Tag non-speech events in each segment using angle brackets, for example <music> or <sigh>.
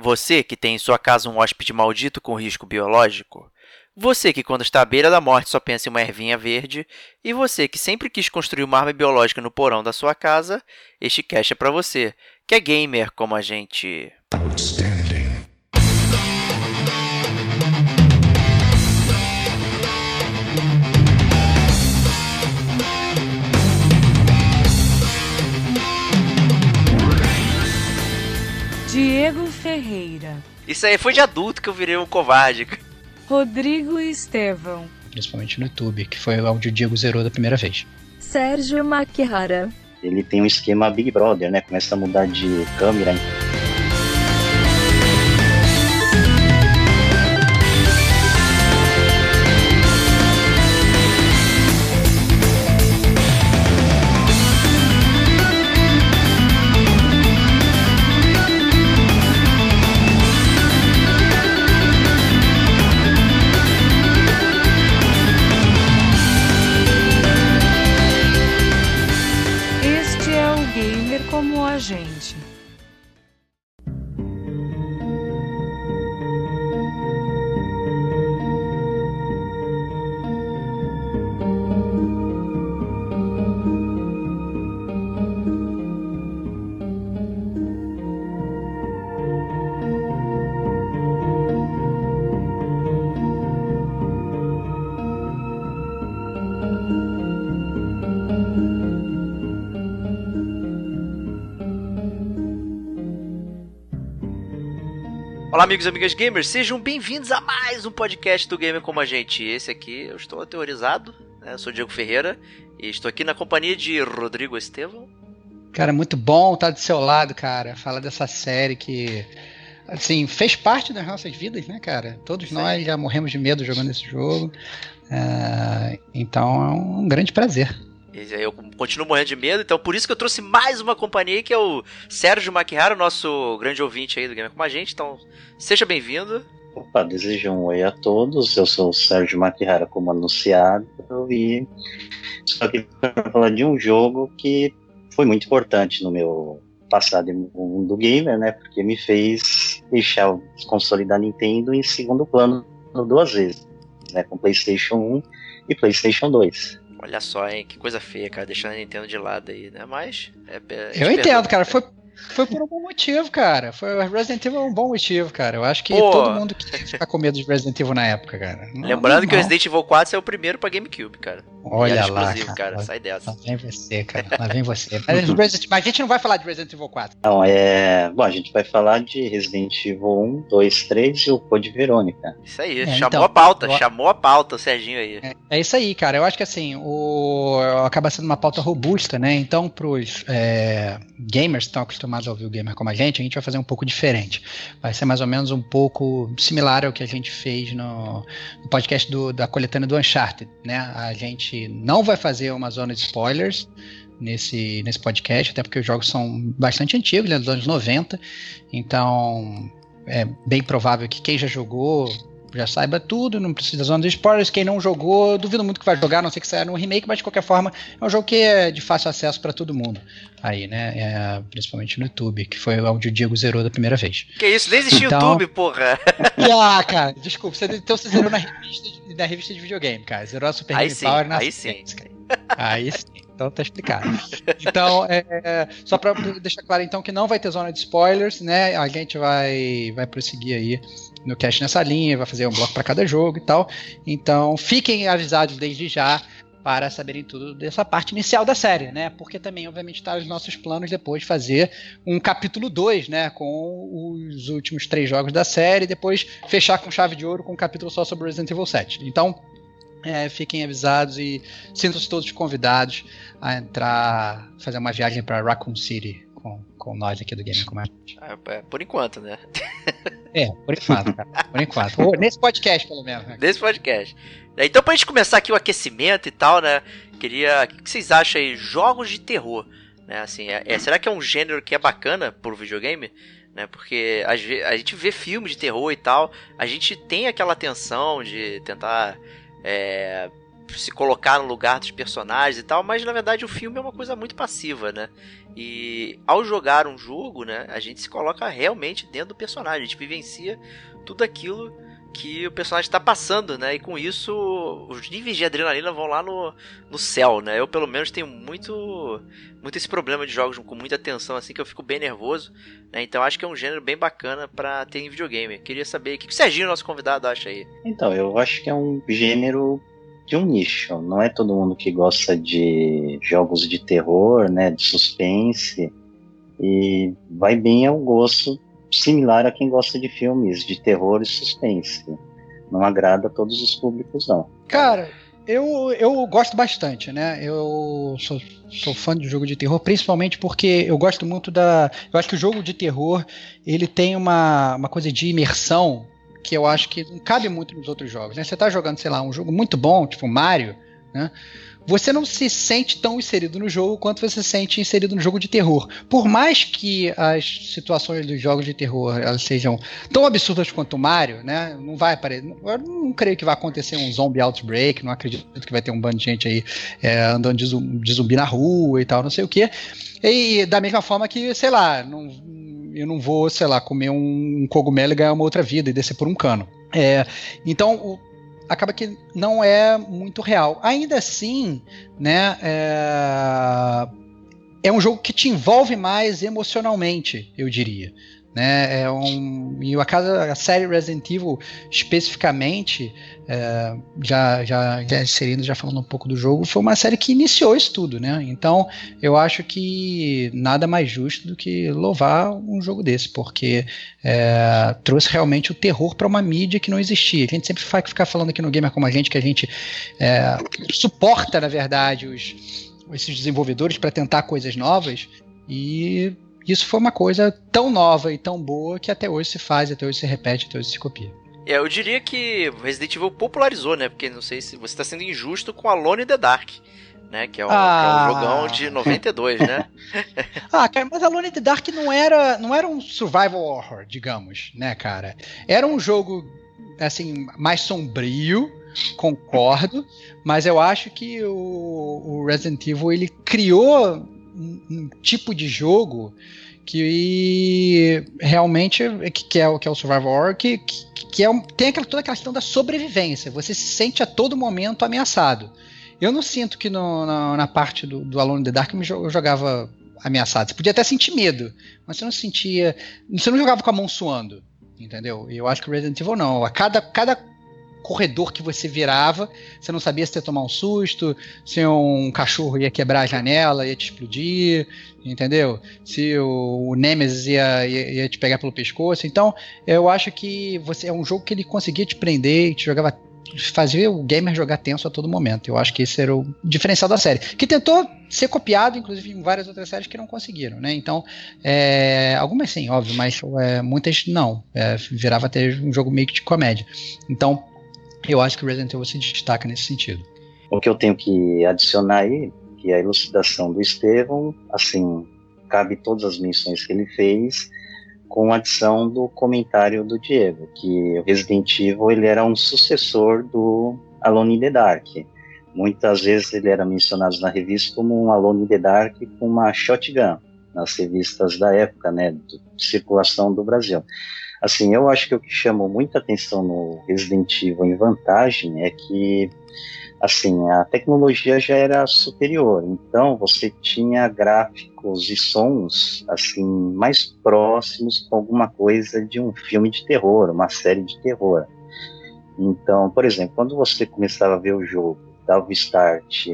Você que tem em sua casa um hóspede maldito com risco biológico? Você que quando está à beira da morte só pensa em uma ervinha verde? E você que sempre quis construir uma arma biológica no porão da sua casa? Este cast é para você, que é gamer como a gente. Ferreira. Isso aí foi de adulto que eu virei um covarde. Rodrigo Estevão. Principalmente no YouTube, que foi onde o Diego zerou da primeira vez. Sérgio Maquihara. Ele tem um esquema Big Brother, né? Começa a mudar de câmera. Amigos e amigas gamers, sejam bem-vindos a mais um podcast do Gamer Como a Gente. Esse aqui eu estou aterrorizado, né? eu sou Diego Ferreira e estou aqui na companhia de Rodrigo Estevão. Cara, muito bom estar do seu lado, cara. Falar dessa série que, assim, fez parte das nossas vidas, né, cara? Todos Sim. nós já morremos de medo jogando esse jogo. Uh, então é um grande prazer. Eu continuo morrendo de medo, então por isso que eu trouxe mais uma companhia que é o Sérgio Maquihara, nosso grande ouvinte aí do Gamer com a gente. Então, seja bem-vindo. Opa, desejo um oi a todos. Eu sou o Sérgio Maquihara, como anunciado, e só que para falar de um jogo que foi muito importante no meu passado mundo gamer, né? Porque me fez deixar o console da Nintendo em segundo plano duas vezes, né? Com PlayStation 1 e PlayStation 2. Olha só, hein? Que coisa feia, cara, deixando a Nintendo de lado aí, né? Mas. É, é, eu entendo, cara. Foi, foi por um bom motivo, cara. Foi, Resident Evil é um bom motivo, cara. Eu acho que Pô. todo mundo queria ficar com medo de Resident Evil na época, cara. Não, Lembrando não. que o Resident Evil 4 é o primeiro pra GameCube, cara. Olha lá, cara. cara. Sai dessa. Lá vem você, cara. Lá vem você. Mas, <laughs> mas, a gente não vai falar de Resident Evil 4. Não, é... Bom, a gente vai falar de Resident Evil 1, 2, 3 e o Code Verônica. Isso aí, é, chamou então, a pauta, chamou a pauta o Serginho aí. É, é, isso aí, cara. Eu acho que assim, o... acaba sendo uma pauta robusta, né? Então, pros é... gamers que estão acostumados a ouvir o gamer como a gente, a gente vai fazer um pouco diferente. Vai ser mais ou menos um pouco similar ao que a gente fez no, no podcast do, da coletânea do Uncharted, né? A gente não vai fazer uma zona de spoilers nesse, nesse podcast, até porque os jogos são bastante antigos, né, dos anos 90, então é bem provável que quem já jogou já saiba tudo, não precisa da zona de spoilers. Quem não jogou, duvido muito que vai jogar, não sei que saia no remake, mas de qualquer forma é um jogo que é de fácil acesso para todo mundo. Aí, né? É, principalmente no YouTube, que foi onde o Diego zerou da primeira vez. Que isso, nem existia então... YouTube, porra! <laughs> Ah, cara, desculpa. Você, então você zerou na revista, de, na revista de videogame, cara. Zerou a Super Game Power na Aí sim. Aí sim. Então tá explicado. Então, é, é, só para deixar claro então que não vai ter zona de spoilers, né? A gente vai vai prosseguir aí no cast nessa linha, vai fazer um bloco para cada jogo e tal. Então, fiquem avisados desde já para saberem tudo dessa parte inicial da série, né? Porque também, obviamente, está os nossos planos depois de fazer um capítulo 2, né? Com os últimos três jogos da série, depois fechar com chave de ouro com um capítulo só sobre Resident Evil 7. Então, é, fiquem avisados e sintam-se todos convidados a entrar, fazer uma viagem para Raccoon City com, com nós aqui do Game Command. É, é, por enquanto, né? <laughs> é, por enquanto, cara. Por enquanto. nesse podcast, pelo menos. Né? Nesse podcast. Então, pra gente começar aqui o aquecimento e tal, né? Queria. O que vocês acham aí? Jogos de terror. Né? Assim, é, é, será que é um gênero que é bacana pro videogame? Né? Porque a, a gente vê filmes de terror e tal, a gente tem aquela tensão de tentar é, se colocar no lugar dos personagens e tal, mas na verdade o filme é uma coisa muito passiva, né? E ao jogar um jogo, né, a gente se coloca realmente dentro do personagem, a gente vivencia tudo aquilo que o personagem está passando, né? E com isso os níveis de adrenalina vão lá no, no céu, né? Eu pelo menos tenho muito muito esse problema de jogos com muita tensão assim que eu fico bem nervoso, né? Então acho que é um gênero bem bacana para ter em videogame. Queria saber o que o Serginho, nosso convidado, acha aí. Então, eu acho que é um gênero de um nicho. Não é todo mundo que gosta de jogos de terror, né, de suspense e vai bem ao gosto similar a quem gosta de filmes de terror e suspense. Não agrada a todos os públicos, não. Cara, eu, eu gosto bastante, né? Eu sou, sou fã de jogo de terror, principalmente porque eu gosto muito da. Eu acho que o jogo de terror ele tem uma, uma coisa de imersão que eu acho que não cabe muito nos outros jogos. Né? Você está jogando, sei lá, um jogo muito bom, tipo Mario, né? você não se sente tão inserido no jogo quanto você se sente inserido no jogo de terror. Por mais que as situações dos jogos de terror elas sejam tão absurdas quanto o Mario, né? Não vai aparecer. Eu não creio que vai acontecer um zombie outbreak, não acredito que vai ter um bando de gente aí é, andando de zumbi, na rua e tal, não sei o que. E da mesma forma que, sei lá, não, eu não vou, sei lá, comer um cogumelo e ganhar uma outra vida e descer por um cano. É, então, o, acaba que não é muito real. Ainda assim, né, é, é um jogo que te envolve mais emocionalmente, eu diria. Né? É um, e a, casa, a série Resident Evil, especificamente, é, já, já, já inserindo, já falando um pouco do jogo, foi uma série que iniciou isso tudo. Né? Então, eu acho que nada mais justo do que louvar um jogo desse, porque é, trouxe realmente o terror para uma mídia que não existia. A gente sempre vai ficar falando aqui no Gamer como a gente que a gente é, suporta, na verdade, os, esses desenvolvedores para tentar coisas novas. E isso foi uma coisa tão nova e tão boa que até hoje se faz, até hoje se repete, até hoje se copia. É, eu diria que Resident Evil popularizou, né? Porque não sei se você está sendo injusto com Alone in the Dark. Né, que, é um, ah. que é um jogão de 92, né? <laughs> ah, cara, mas Alone in the Dark não era, não era um survival horror, digamos, né, cara? Era um jogo, assim, mais sombrio, concordo, mas eu acho que o, o Resident Evil, ele criou um, tipo de jogo que realmente que é o que é o survival horror que, que, que é um, tem aquela, toda aquela questão da sobrevivência. Você se sente a todo momento ameaçado. Eu não sinto que no, na, na, parte do, do Alone in the Dark eu jogava ameaçado. Você podia até sentir medo, mas você não sentia. Você não jogava com a mão suando. Entendeu? Eu acho que Resident Evil não. A cada, cada corredor que você virava, você não sabia se ia tomar um susto, se um cachorro ia quebrar a janela, ia te explodir, entendeu? Se o, o Nemesis ia, ia, ia, te pegar pelo pescoço. Então, eu acho que você é um jogo que ele conseguia te prender e te jogava fazia o gamer jogar tenso a todo momento. Eu acho que esse era o diferencial da série. Que tentou ser copiado, inclusive, em várias outras séries que não conseguiram, né? Então, é, algumas sim, óbvio, mas é, muitas não. É, virava até um jogo meio que de comédia. Então, eu acho que o Resident Evil se destaca nesse sentido. O que eu tenho que adicionar aí, que é a elucidação do Estevão, assim, cabe todas as menções que ele fez, com a adição do comentário do Diego, que o Resident Evil ele era um sucessor do Alone in the Dark. Muitas vezes ele era mencionado na revista como um Alone in the Dark com uma shotgun, nas revistas da época, né, de circulação do Brasil. Assim, eu acho que o que chamou muita atenção no Resident Evil em vantagem é que assim, a tecnologia já era superior, então você tinha gráficos e sons assim mais próximos com alguma coisa de um filme de terror, uma série de terror. Então, por exemplo, quando você começava a ver o jogo, dava o start,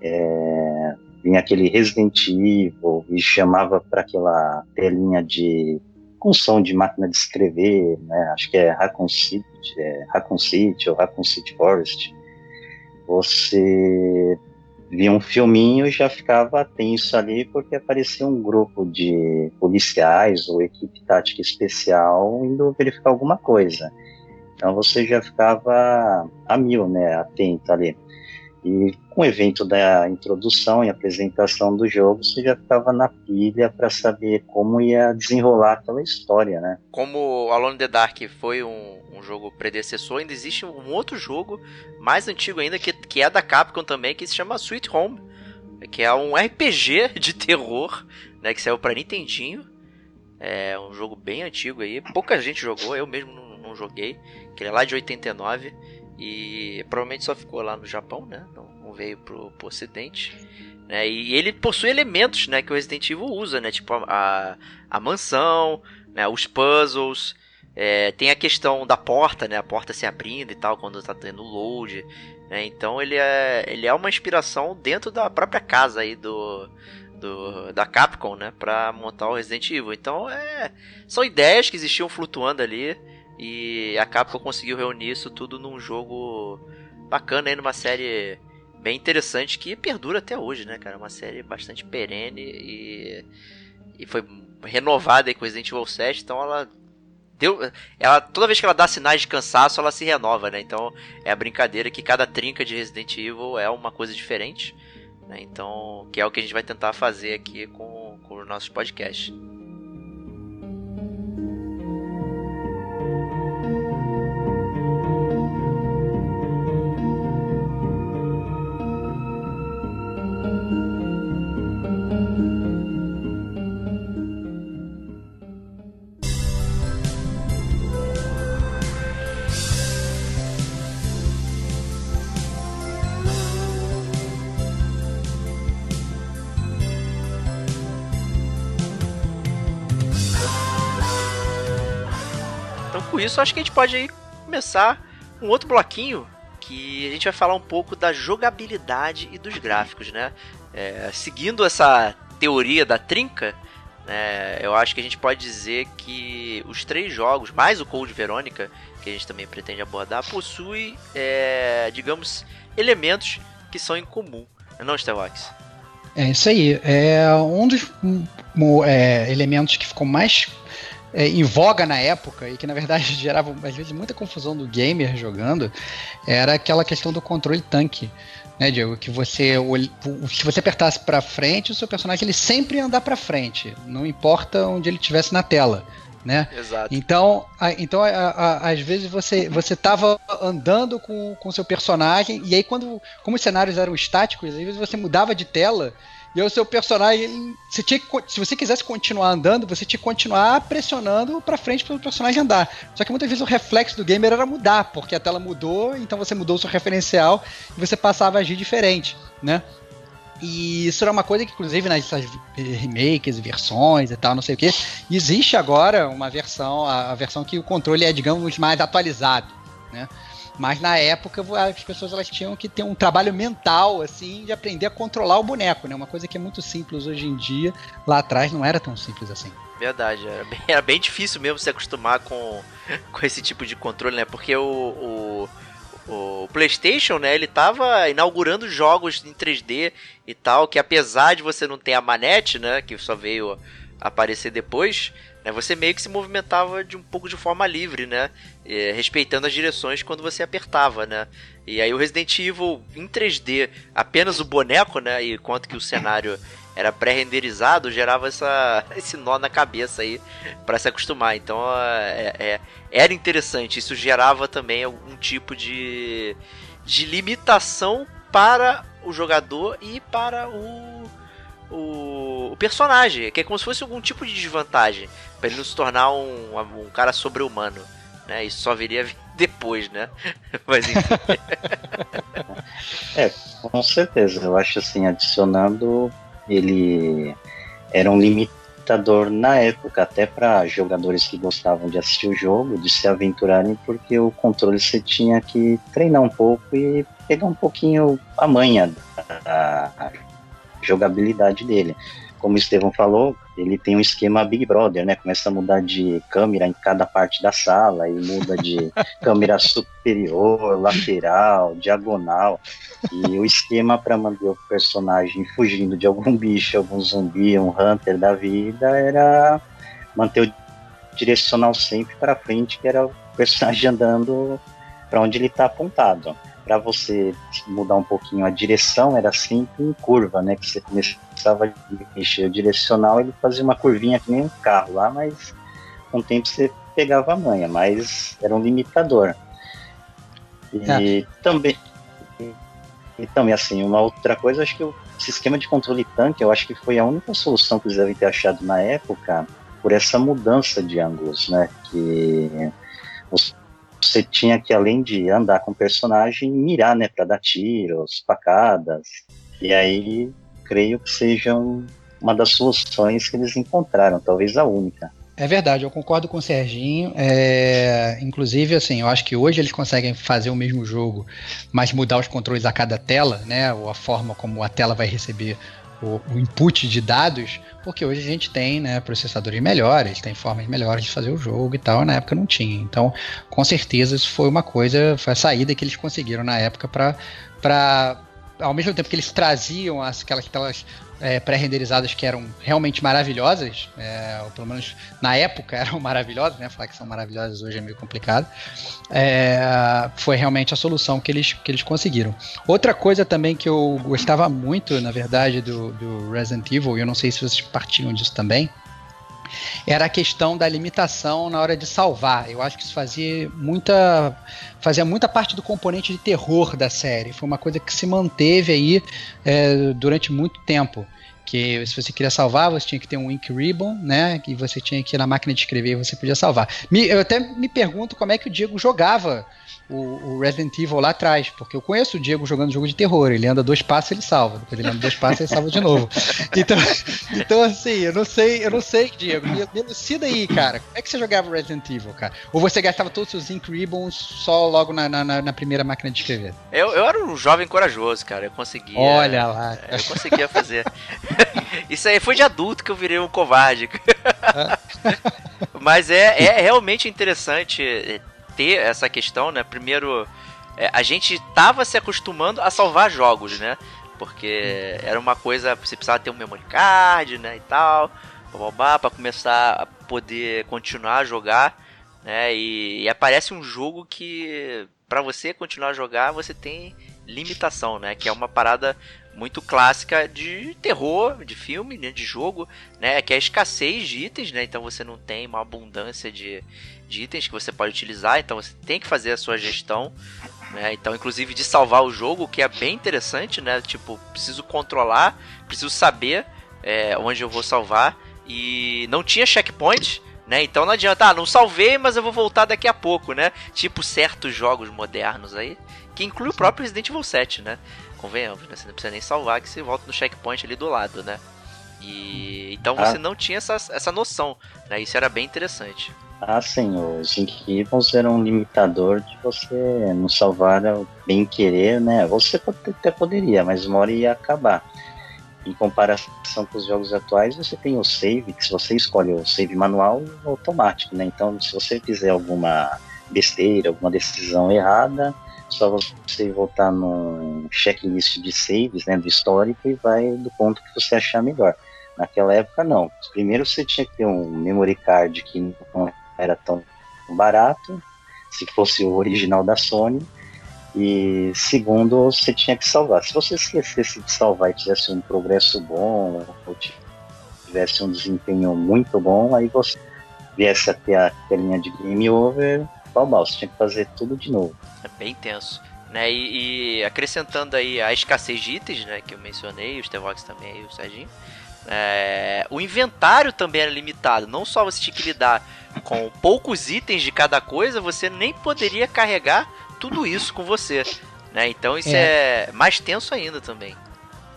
é, vinha aquele Resident Evil e chamava para aquela telinha de som de máquina de escrever, né? Acho que é Raccoon City, é Raccoon City ou Raccoon City Forest. Você via um filminho e já ficava tenso ali porque aparecia um grupo de policiais ou equipe tática especial indo verificar alguma coisa. Então você já ficava a mil, né, atento ali. E com o evento da introdução e apresentação do jogo, você já estava na pilha para saber como ia desenrolar aquela história, né? Como Alone in the Dark foi um, um, jogo predecessor, ainda existe um outro jogo mais antigo ainda, que, que é da Capcom também, que se chama Sweet Home, que é um RPG de terror, né, que saiu para Nintendinho. É um jogo bem antigo aí, pouca gente jogou, eu mesmo não, não joguei, que ele é lá de 89. E provavelmente só ficou lá no Japão, né? Não, não veio pro, pro ocidente. Né? E ele possui elementos né, que o Resident Evil usa, né? Tipo a, a, a mansão, né? os puzzles. É, tem a questão da porta, né? A porta se abrindo e tal, quando tá tendo load. Né? Então ele é, ele é uma inspiração dentro da própria casa aí do, do, da Capcom, né? Pra montar o Resident Evil. Então é, são ideias que existiam flutuando ali. E a Capcom conseguiu reunir isso tudo num jogo bacana aí, numa série bem interessante que perdura até hoje, né, cara? Uma série bastante perene e, e foi renovada aí com Resident Evil 7, então ela deu, ela toda vez que ela dá sinais de cansaço, ela se renova, né? Então é a brincadeira que cada trinca de Resident Evil é uma coisa diferente, né? Então, que é o que a gente vai tentar fazer aqui com, com os nossos podcasts. Isso, acho que a gente pode aí começar um outro bloquinho que a gente vai falar um pouco da jogabilidade e dos gráficos, né? É, seguindo essa teoria da trinca, né, eu acho que a gente pode dizer que os três jogos, mais o Code Verônica, que a gente também pretende abordar, possui, é, digamos, elementos que são em comum, não, Starwax? É isso aí. É um dos um, é, elementos que ficou mais é, em voga na época e que na verdade <laughs> gerava às vezes muita confusão do gamer jogando era aquela questão do controle tanque né Diego que você se você apertasse para frente o seu personagem ele sempre ia andar para frente não importa onde ele estivesse na tela né? Exato. Então, a, então a, a, às vezes você você estava andando com o seu personagem e aí quando como os cenários eram estáticos, às vezes você mudava de tela e o seu personagem, você tinha que, se você quisesse continuar andando, você tinha que continuar pressionando para frente para o personagem andar. Só que muitas vezes o reflexo do gamer era mudar, porque a tela mudou, então você mudou o seu referencial e você passava a agir diferente, né? E isso era uma coisa que, inclusive, nas remakes, versões e tal, não sei o que, existe agora uma versão, a versão que o controle é, digamos, mais atualizado, né? Mas na época as pessoas elas tinham que ter um trabalho mental assim de aprender a controlar o boneco, né? Uma coisa que é muito simples hoje em dia, lá atrás não era tão simples assim. Verdade, era bem, era bem difícil mesmo se acostumar com, <laughs> com esse tipo de controle, né? Porque o, o, o PlayStation, né, ele tava inaugurando jogos em 3D e tal, que apesar de você não ter a manete, né, que só veio aparecer depois, né, você meio que se movimentava de um pouco de forma livre, né? É, respeitando as direções quando você apertava, né? E aí o Resident Evil em 3D, apenas o boneco, né? E quanto que o cenário era pré-renderizado, gerava essa, <laughs> esse nó na cabeça aí para se acostumar. Então é, é, era interessante. Isso gerava também algum tipo de, de limitação para o jogador e para o, o, o personagem, que é como se fosse algum tipo de desvantagem para ele não se tornar um, um cara sobre-humano. Né? Isso só viria <laughs> depois, né? <laughs> Mas enfim. é, com certeza. Eu acho assim, adicionando, ele era um limitador na época, até para jogadores que gostavam de assistir o jogo, de se aventurarem, porque o controle você tinha que treinar um pouco e pegar um pouquinho a manha da jogabilidade dele como o Estevão falou, ele tem um esquema Big Brother, né? Começa a mudar de câmera em cada parte da sala e muda de <laughs> câmera superior, lateral, diagonal. E o esquema para manter o personagem fugindo de algum bicho, algum zumbi, um hunter da vida, era manter o direcional sempre para frente, que era o personagem andando para onde ele está apontado. para você mudar um pouquinho a direção, era sempre em curva, né? Que você começava a mexer o direcional, ele fazia uma curvinha que nem um carro lá, mas com o tempo você pegava a manha, mas era um limitador. E é. também. E também, assim, uma outra coisa, acho que o sistema de controle tanque, eu acho que foi a única solução que eles devem ter achado na época por essa mudança de ângulos, né? Que você tinha que, além de andar com o personagem, mirar, né? Para dar tiros, facadas. E aí, creio que sejam uma das soluções que eles encontraram, talvez a única. É verdade, eu concordo com o Serginho. É, inclusive, assim, eu acho que hoje eles conseguem fazer o mesmo jogo, mas mudar os controles a cada tela, né? Ou a forma como a tela vai receber o, o input de dados, porque hoje a gente tem né, processadores melhores, tem formas melhores de fazer o jogo e tal, na época não tinha. Então, com certeza, isso foi uma coisa, foi a saída que eles conseguiram na época para ao mesmo tempo que eles traziam as, aquelas telas é, pré-renderizadas que eram realmente maravilhosas, é, ou pelo menos na época eram <laughs> maravilhosas, né? Falar que são maravilhosas hoje é meio complicado. É, foi realmente a solução que eles, que eles conseguiram. Outra coisa também que eu gostava muito, na verdade, do, do Resident Evil, e eu não sei se vocês partiam disso também, era a questão da limitação na hora de salvar. Eu acho que isso fazia muita, fazia muita parte do componente de terror da série. Foi uma coisa que se manteve aí é, durante muito tempo que se você queria salvar, você tinha que ter um ink ribbon, né? Que você tinha que ir na máquina de escrever e você podia salvar. Me, eu até me pergunto como é que o Diego jogava o, o, Resident Evil lá atrás, porque eu conheço o Diego jogando jogo de terror. Ele anda dois passos ele salva, depois ele anda dois passos ele salva de novo. <laughs> Então, então assim, eu não sei, eu não sei, Diego. Me, me elucida aí, cara. Como é que você jogava Resident Evil, cara? Ou você gastava todos os seus Ink Ribbons só logo na, na, na, primeira máquina de escrever? Eu, eu era um jovem corajoso, cara. Eu conseguia. Olha lá. Eu conseguia fazer. <laughs> Isso aí foi de adulto que eu virei um covarde. <laughs> Mas é, é realmente interessante ter essa questão, né? Primeiro, é, a gente tava se acostumando a salvar jogos, né? Porque era uma coisa, você precisava ter um memory card, né, e tal, para começar a poder continuar a jogar, né? E, e aparece um jogo que para você continuar a jogar, você tem limitação, né? Que é uma parada muito clássica de terror, de filme, né, de jogo, né, que é a escassez de itens, né, então você não tem uma abundância de, de itens que você pode utilizar, então você tem que fazer a sua gestão, né, então inclusive de salvar o jogo, que é bem interessante, né, tipo, preciso controlar, preciso saber é, onde eu vou salvar, e não tinha checkpoint, né, então não adianta, ah, não salvei, mas eu vou voltar daqui a pouco, né, tipo certos jogos modernos aí, que inclui o próprio Resident Evil 7, né, convenhamos, né? Você não precisa nem salvar que você volta no checkpoint ali do lado, né? E então você ah. não tinha essa, essa noção, né? Isso era bem interessante. Ah, sim, os Inquivals eram um limitador de você não salvar bem querer, né? Você até poderia, mas uma hora ia acabar. Em comparação com os jogos atuais, você tem o save, que se você escolhe o save manual, é automático, né? Então, se você fizer alguma besteira, alguma decisão errada, só você voltar no checklist de saves, né, do histórico e vai do ponto que você achar melhor. Naquela época, não. Primeiro você tinha que ter um memory card que não era tão barato, se fosse o original da Sony. E segundo, você tinha que salvar. Se você esquecesse de salvar e tivesse um progresso bom, ou tivesse um desempenho muito bom, aí você viesse até a telinha de game over, pau você tinha que fazer tudo de novo. É bem tenso. Né, e, e, acrescentando aí a escassez de itens, né, que eu mencionei, o Stevox também o Serginho. É, o inventário também era limitado. Não só você tinha que lidar com poucos itens de cada coisa, você nem poderia carregar tudo isso com você. Né? Então isso é. é mais tenso ainda também.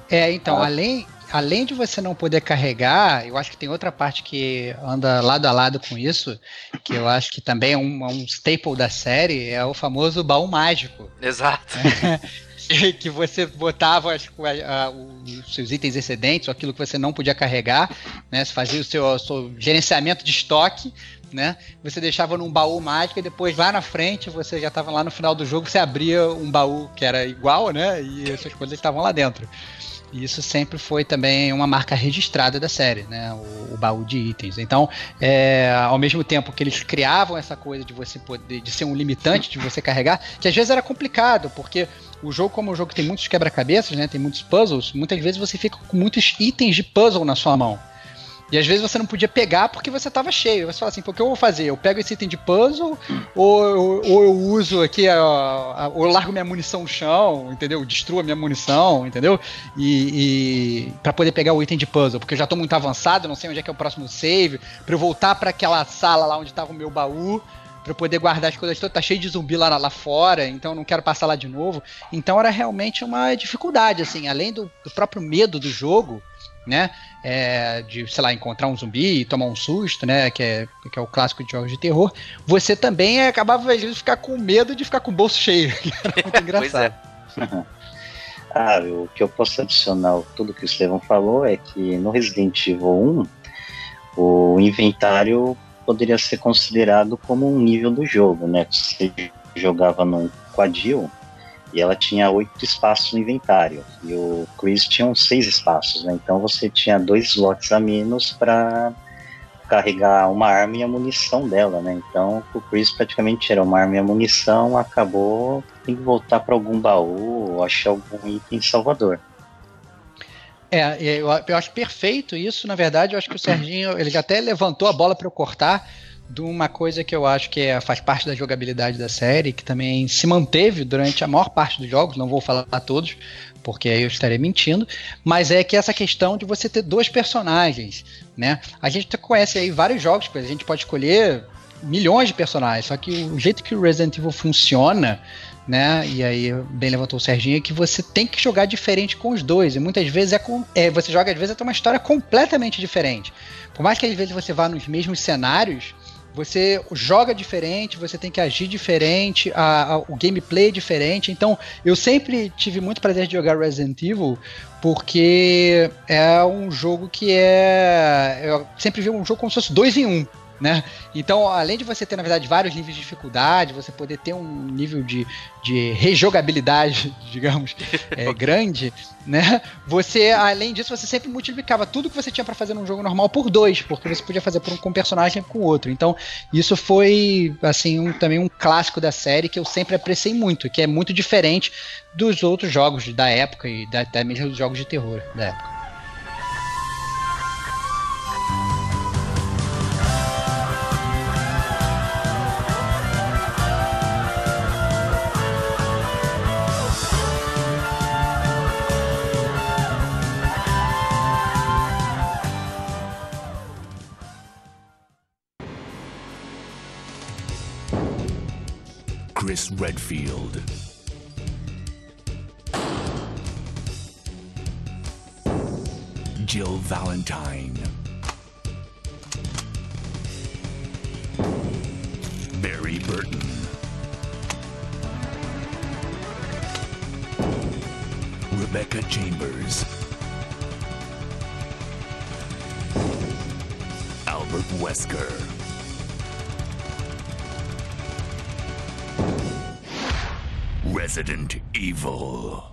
É, então, ah. além, além de você não poder carregar, eu acho que tem outra parte que anda lado a lado com isso, que eu acho que também é um, um staple da série, é o famoso baú mágico. Exato. <laughs> que você botava acho, a, a, os seus itens excedentes, ou aquilo que você não podia carregar, né? Você fazia o seu, o seu gerenciamento de estoque, né? Você deixava num baú mágico e depois lá na frente, você já estava lá no final do jogo, você abria um baú que era igual, né? E essas coisas estavam lá dentro. isso sempre foi também uma marca registrada da série, né? O, o baú de itens. Então, é, ao mesmo tempo que eles criavam essa coisa de você poder, de ser um limitante de você carregar, que às vezes era complicado, porque o jogo, como o jogo tem muitos quebra-cabeças, né? Tem muitos puzzles, muitas vezes você fica com muitos itens de puzzle na sua mão. E às vezes você não podia pegar porque você estava cheio. Você fala assim, o que eu vou fazer? Eu pego esse item de puzzle ou, ou eu uso aqui, a, a, ou eu largo minha munição no chão, entendeu? Destruo a minha munição, entendeu? E, e para poder pegar o item de puzzle, porque eu já estou muito avançado, não sei onde é que é o próximo save, para eu voltar para aquela sala lá onde estava o meu baú para poder guardar as coisas todas. Tá cheio de zumbi lá, lá fora, então não quero passar lá de novo. Então era realmente uma dificuldade, assim, além do, do próprio medo do jogo, né? É, de, sei lá, encontrar um zumbi e tomar um susto, né? Que é, que é o clássico de jogos de terror. Você também acabava, às vezes, ficar com medo de ficar com o bolso cheio, <laughs> era muito engraçado. <laughs> ah, o que eu posso adicionar tudo que o Estevão falou é que no Resident Evil 1, o inventário poderia ser considerado como um nível do jogo, né? Você jogava num quadril e ela tinha oito espaços no inventário e o Chris tinha uns seis espaços, né? Então você tinha dois slots a menos para carregar uma arma e a munição dela, né? Então o Chris praticamente era uma arma e a munição, acabou tem que voltar para algum baú ou achar algum item em Salvador. É, eu, eu acho perfeito isso. Na verdade, eu acho que o Serginho ele até levantou a bola para eu cortar de uma coisa que eu acho que é, faz parte da jogabilidade da série, que também se manteve durante a maior parte dos jogos, não vou falar todos, porque aí eu estarei mentindo, mas é que essa questão de você ter dois personagens, né? A gente conhece aí vários jogos, a gente pode escolher milhões de personagens, só que o jeito que o Resident Evil funciona né? E aí bem levantou o Serginho que você tem que jogar diferente com os dois. E muitas vezes é, com, é você joga às vezes até uma história completamente diferente. Por mais que às vezes você vá nos mesmos cenários, você joga diferente, você tem que agir diferente, a, a, o gameplay é diferente. Então, eu sempre tive muito prazer de jogar Resident Evil porque é um jogo que é. Eu sempre vi um jogo como se fosse dois em um né? Então, além de você ter, na verdade, vários níveis de dificuldade, você poder ter um nível de, de rejogabilidade, <laughs> digamos, é, <laughs> grande, né? Você, além disso, você sempre multiplicava tudo que você tinha para fazer num jogo normal por dois, porque você podia fazer um, com um personagem e com outro. Então, isso foi, assim, um, também um clássico da série que eu sempre apreciei muito, que é muito diferente dos outros jogos da época e da, até mesmo dos jogos de terror da época. Chris Redfield. Jill Valentine. Evil.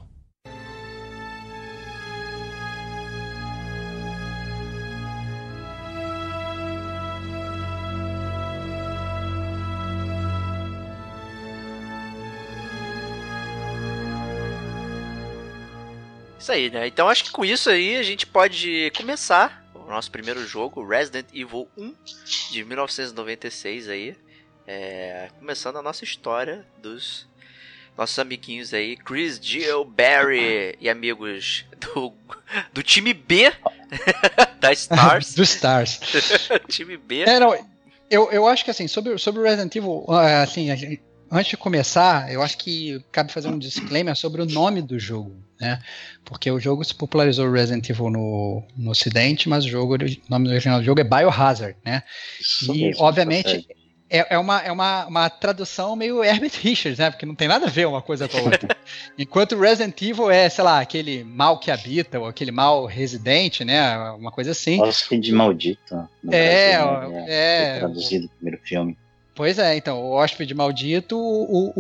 Isso aí, né? Então acho que com isso aí a gente pode começar o nosso primeiro jogo, Resident Evil 1, de 1996 aí. É, começando a nossa história dos nossos amiguinhos aí, Chris, Jill, Barry e amigos do, do time B <laughs> da Stars. <laughs> do Stars. <laughs> time B. É, não, eu, eu acho que assim, sobre, sobre o Resident Evil, ah, assim, antes de começar, eu acho que cabe fazer um disclaimer sobre o nome do jogo, né? Porque o jogo se popularizou Resident Evil no, no ocidente, mas o jogo, o nome original do jogo é Biohazard, né? Isso e, mesmo, obviamente, é, é, uma, é uma, uma tradução meio Herbert Richards, né? Porque não tem nada a ver uma coisa com a outra. <laughs> Enquanto Resident Evil é, sei lá, aquele mal que habita, ou aquele mal residente, né? Uma coisa assim. Hóspede maldito. É, Brasil, né? é. é traduzido no primeiro filme. Pois é, então, o hóspede maldito, o,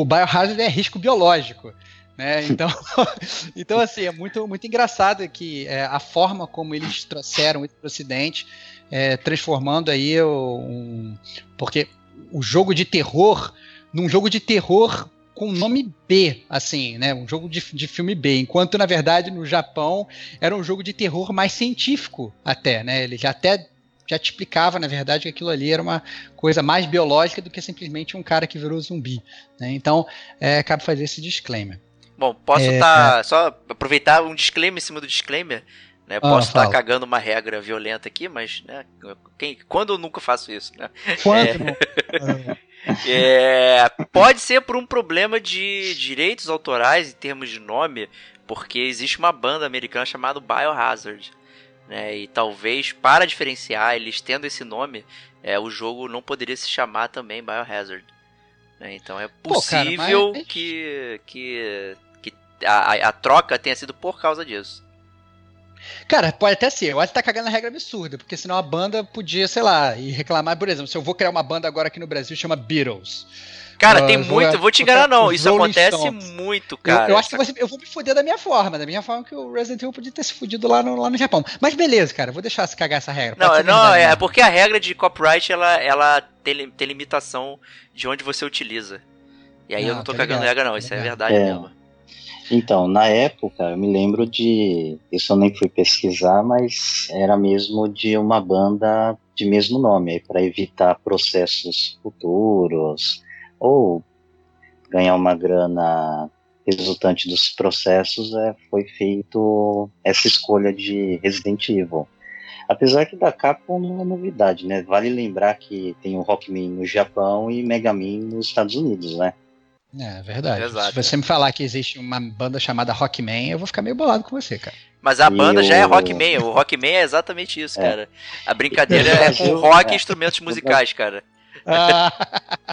o Biohazard é risco biológico. né? Então, <laughs> então assim, é muito, muito engraçado que é, a forma como eles trouxeram isso para o Ocidente, é, transformando aí o, um, porque o jogo de terror num jogo de terror com nome B, assim, né? Um jogo de, de filme B. Enquanto, na verdade, no Japão era um jogo de terror mais científico, até, né? Ele já até já te explicava, na verdade, que aquilo ali era uma coisa mais biológica do que simplesmente um cara que virou zumbi. Né? Então, é, cabe fazer esse disclaimer. Bom, posso É, tá, só aproveitar um disclaimer em cima do disclaimer. Né? Ah, Posso estar fala. cagando uma regra violenta aqui, mas né, quem, quando eu nunca faço isso, né? Quanto não? <laughs> É, pode ser por um problema de direitos autorais em termos de nome, porque existe uma banda americana chamada Biohazard. Né, e talvez para diferenciar eles tendo esse nome, é, o jogo não poderia se chamar também Biohazard. né, então é Pô, cara, possível mas- que, que, que a- a troca tenha sido por causa disso. Cara, pode até ser. Eu acho que tá cagando a regra absurda, porque senão a banda podia, sei lá, e reclamar. Por exemplo, se eu vou criar uma banda agora aqui no Brasil, chama Beatles. Cara, Ah, tem eu vou- muito, vou te enganar não, isso Rolling acontece Stones. muito, Eu- cara. eu, acho que você- eu vou me fuder da minha forma, da mesma forma que o Resident Evil podia ter se fudido lá no, lá no Japão. Mas beleza, cara, eu vou deixar se cagar essa regra. Não, não, verdade é mesmo. porque a regra de copyright ela, ela tem, tem limitação de onde você utiliza. E aí eu Não, não tô tô cagando ligado, regra, não, tô isso é ligado. verdade É. mesmo. Então, na época, eu me lembro de. Isso eu nem fui pesquisar, mas era mesmo de uma banda de mesmo nome, para evitar processos futuros, ou ganhar uma grana resultante dos processos, é, foi feito essa escolha de Resident Evil. Apesar que da Capcom não é novidade, né? Vale lembrar que tem o Rockman no Japão e Mega Man nos Estados Unidos, né? É verdade. Exato. Se você me falar que existe uma banda chamada Rockman, eu vou ficar meio bolado com você, cara. Mas a E banda já é o- Rockman, o Rockman é exatamente isso, É. cara. A brincadeira é com rock é. e instrumentos musicais, cara. Ah,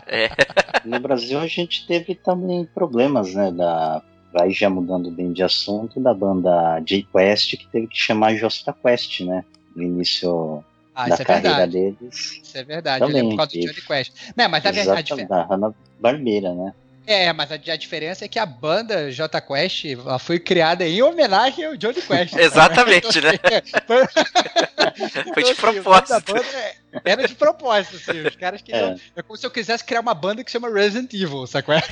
<laughs> No Brasil a gente teve também problemas, né? Da, vai já mudando bem de assunto, da banda J-Quest, que teve que chamar Josta Quest, né? No início ah, da é carreira verdade. deles. Isso é verdade. Também, por causa do Johnny Quest. Não, mas a, ver- a Exatamente, difer- da Hanna Barbeira, né? É, mas a, a diferença é que a banda J Quest ela foi criada em homenagem ao Johnny Quest. <laughs> Exatamente, né? <laughs> Foi de Então, assim, propósito. é- era de propósito, assim. Os caras queriam. É. É. como se eu quisesse criar uma banda que chama Resident Evil, sacou? <laughs>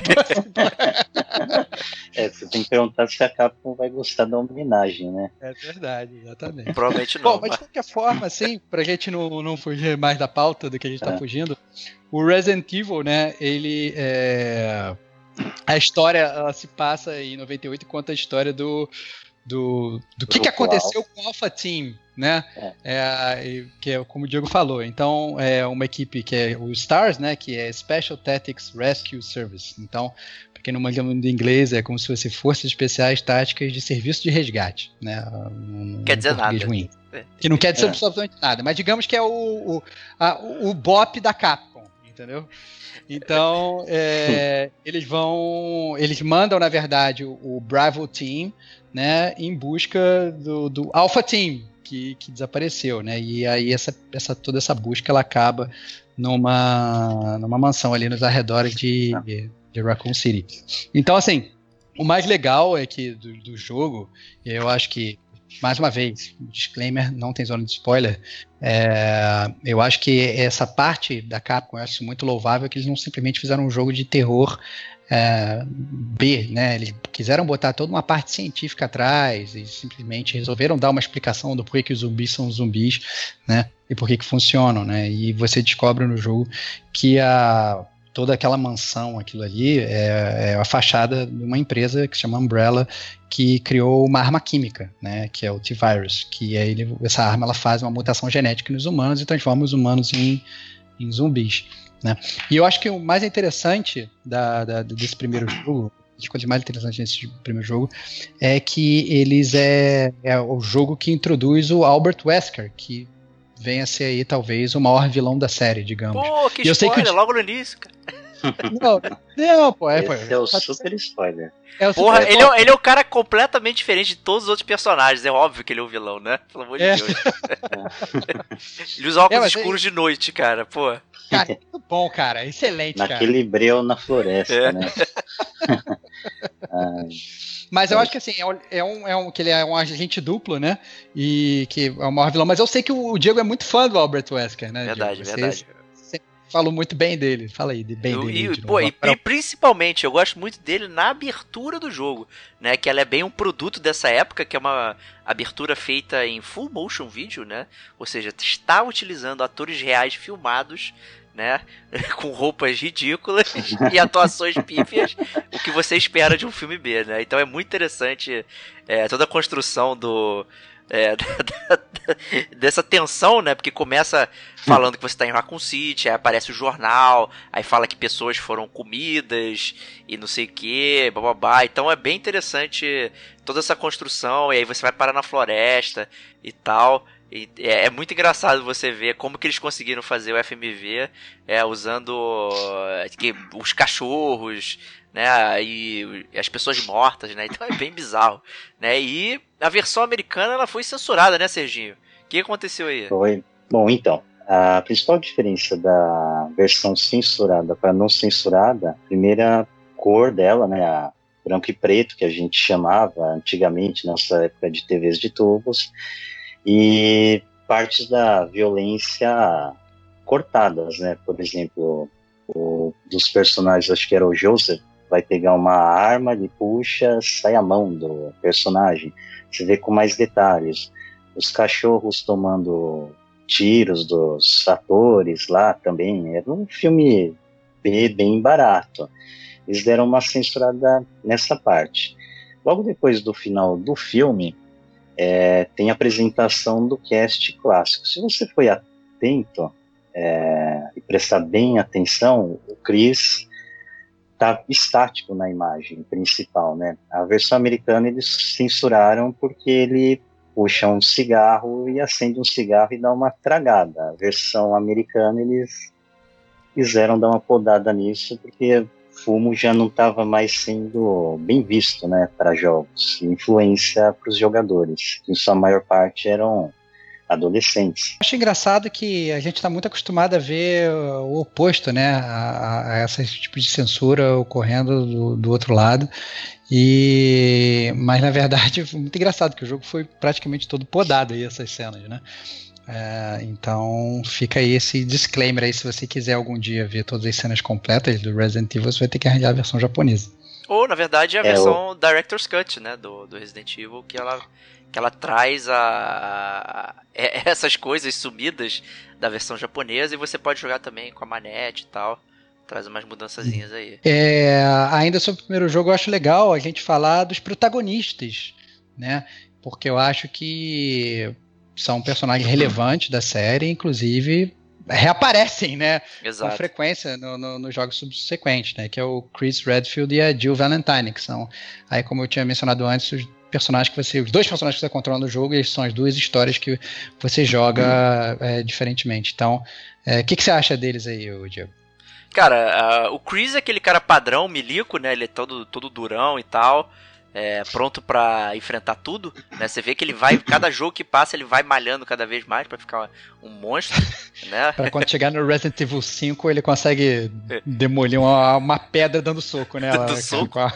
É, você tem que perguntar se a Capcom vai gostar da homenagem, né? É verdade, exatamente. Provavelmente Bom, não. mas de qualquer forma, assim, pra gente não, não fugir mais da pauta do que a gente tá É. fugindo, o Resident Evil, né, ele é... A história, ela se passa em 98 e conta a história do... Do, do que, que aconteceu com o Alpha Team, né? É, e- que é como o Diego falou. Então, é uma equipe que é o STARS, né? Que é Special Tactics Rescue Service. Então, pra quem não manja muito de inglês, é como se fosse Forças Especiais Táticas de Serviço de Resgate, né? Um- Quer um dizer português nada. Ruim. É. Que não quer dizer É. absolutamente nada, mas digamos que é o, o, a- o BOP da Capcom, entendeu? Então, é, <laughs> eles vão. Eles mandam, na verdade, o, o Bravo Team né, em busca do, do Alpha Team, que, que desapareceu, né? E aí essa, essa, toda essa busca ela acaba numa, numa mansão ali nos arredores de, de Raccoon City. Então, assim, o mais legal é que do, do jogo, eu acho que, mais uma vez, disclaimer, não tem zona de spoiler, é, eu acho que essa parte da Capcom eu acho muito louvável que eles não simplesmente fizeram um jogo de terror é, B, né? Eles quiseram botar toda uma parte científica atrás e simplesmente resolveram dar uma explicação do porquê que os zumbis são zumbis, né? E por que funcionam, né? E você descobre no jogo que a toda aquela mansão, aquilo ali, é, é a fachada de uma empresa que se chama Umbrella, que criou uma arma química, né? Que é o T-Virus, que é ele, essa arma ela faz uma mutação genética nos humanos e transforma os humanos em, em zumbis. Né? E eu acho que o mais interessante da, da- desse primeiro jogo, as coisas mais interessantes nesse primeiro jogo, é que eles é, é o jogo que introduz o Albert Wesker, que vem a ser aí talvez o maior vilão da série, digamos. Pô, que E eu sei que spoiler, o- logo no início, cara. <laughs> Não, não, pô, é, pô, Esse é o super spoiler. é o Porra, super- ele é, ele é um cara completamente diferente de todos os outros personagens. É óbvio que ele é o vilão, né? Pelo amor de É. Deus. <laughs> ele usa óculos É, mas é- escuros de noite, cara. Pô. Cara, é muito bom, cara, excelente, cara. Naquele breu na floresta, É. né? <laughs> Ai, Mas eu acho que assim, é um, é um, é um- que ele é um agente duplo, né? E que é o maior vilão. Mas eu sei que o Diego é muito fã do Albert Wesker, né? Verdade, Diego? Você verdade. Falou muito bem dele. Fala aí, de bem Eu- dele. e, de pô, e- e principalmente, eu gosto muito dele na abertura do jogo, né? Que ela é bem um produto dessa época, que é uma abertura feita em full motion video, né? Ou seja, está utilizando atores reais filmados, né? <laughs> Com roupas ridículas <laughs> e atuações pífias, o que você espera de um filme B, né? Então é muito interessante é, toda a construção do. é, <laughs> da- da- dessa tensão, né? Porque começa falando que você tá em Raccoon City, aí aparece o jornal, aí fala que pessoas foram comidas e não sei o que, bababá. Então é bem interessante toda essa construção, e aí você vai parar na floresta e tal. É, é muito engraçado você ver como que eles conseguiram fazer o FMV é, usando é, que, os cachorros, né, e as pessoas mortas, né, <laughs> então é bem bizarro, né, e a versão americana ela foi censurada, né, Serginho? O que aconteceu aí? Foi. Bom, então, a principal diferença da versão censurada para não censurada, a primeira cor dela, né, a branco e preto, que a gente chamava antigamente, nessa época de TVs de tubos, e partes da violência cortadas, né, por exemplo, o, dos personagens, acho que era o Joseph, vai pegar uma arma, ele puxa, sai a mão do personagem, você vê com mais detalhes os cachorros tomando tiros dos atores lá também. Era um filme B bem barato. Eles deram uma censurada nessa parte. Logo depois do final do filme, é, tem apresentação do cast clássico. Se você foi atento é, e prestar bem atenção, o Chris tá estático na imagem principal, né? A versão americana eles censuraram porque ele puxa um cigarro e acende um cigarro e dá uma tragada. A versão americana eles quiseram dar uma podada nisso porque fumo já não estava mais sendo bem visto, né, para jogos, influência para os jogadores, que em sua maior parte eram adolescentes. Acho engraçado que a gente está muito acostumado a ver o oposto, né? A, a esse tipo de censura ocorrendo do, do outro lado. E mas na verdade <laughs> muito engraçado que o jogo foi praticamente todo podado aí essas cenas, né? É, então fica aí esse disclaimer aí se você quiser algum dia ver todas as cenas completas do Resident Evil, você vai ter que arranjar a versão japonesa. Ou, na verdade, a É, versão Director's Cut, né, do, do Resident Evil, que ela, que ela traz a, a- é- <laughs> essas coisas sumidas da versão japonesa e você pode jogar também com a manete e tal. Traz umas mudançazinhas aí. É, ainda sobre o primeiro jogo, eu acho legal a gente falar dos protagonistas, né? Porque eu acho que são personagens relevantes da série, inclusive reaparecem, né? Com Exato. frequência no- no- nos jogos subsequentes, né? Que é o Chris Redfield e a Jill Valentine, que são, aí como eu tinha mencionado antes, os personagens que você, os dois personagens que você controla no jogo, eles são as duas histórias que você joga é, diferentemente. Então, é, o que, que você acha deles aí, Diego? Cara, ah, o Chris é aquele cara padrão, milico, né? Ele é todo, todo durão e tal. É, pronto pra enfrentar tudo, né? Você vê que ele vai, cada jogo que passa, ele vai malhando cada vez mais pra ficar um monstro, né? <laughs> Pra quando chegar no Resident Evil 5, ele consegue demolir uma, uma pedra dando soco, né? Dando Ela- soco. a-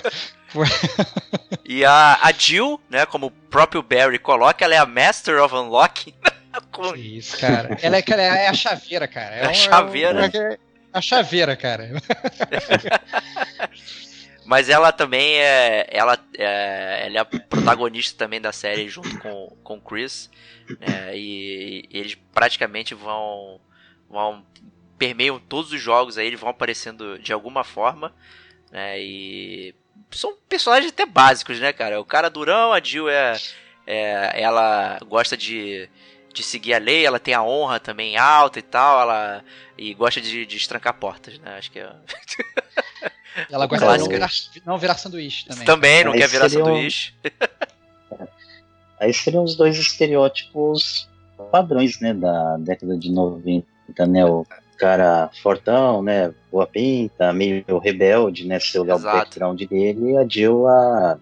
E a, a Jill, né, como o próprio Barry coloca, ela é a Master of Unlocking. <laughs> Com- Isso, cara. Ela é, cara, é a chaveira, cara. <laughs> É a um- chaveira. um- é a chaveira, cara. Mas ela também é ela, é. ela é a protagonista também da série junto com, com o Chris. né, e, e eles praticamente vão. vão. permeiam todos os jogos aí, eles vão aparecendo de alguma forma. Né, e. São personagens até básicos, né, cara? O cara durão, a Jill é. é ela gosta de. De seguir a lei, ela tem a honra também alta e tal, ela e gosta de, de estrancar portas, né? Acho que é. <laughs> Ela gosta de não virar, não virar sanduíche também. Também não Aí quer virar um- sanduíche. Aí seriam os dois estereótipos padrões, né, da década de 90, né, o cara fortão, né, boa pinta, meio rebelde, né, seu o Exato. background dele, e a Jill a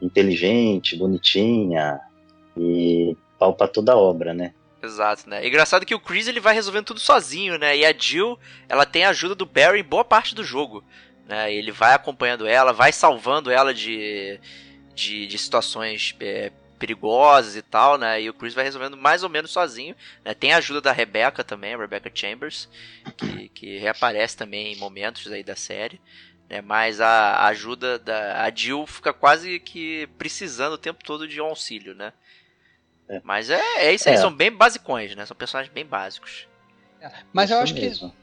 inteligente, bonitinha e pau pra toda a obra, né. Exato, né? Engraçado que o Chris ele vai resolvendo tudo sozinho, né? E a Jill, ela tem a ajuda do Barry em boa parte do jogo, né? Ele vai acompanhando ela, vai salvando ela de de, de situações é, perigosas e tal, né? E o Chris vai resolvendo mais ou menos sozinho. Né? Tem a ajuda da Rebecca também, a Rebecca Chambers, que, que reaparece também em momentos aí da série. Né? Mas a ajuda da a Jill fica quase que precisando o tempo todo de um auxílio, né? É. Mas é, é isso aí, É. são bem basicões, né? São personagens bem básicos. Mas eu Isso acho que mesmo.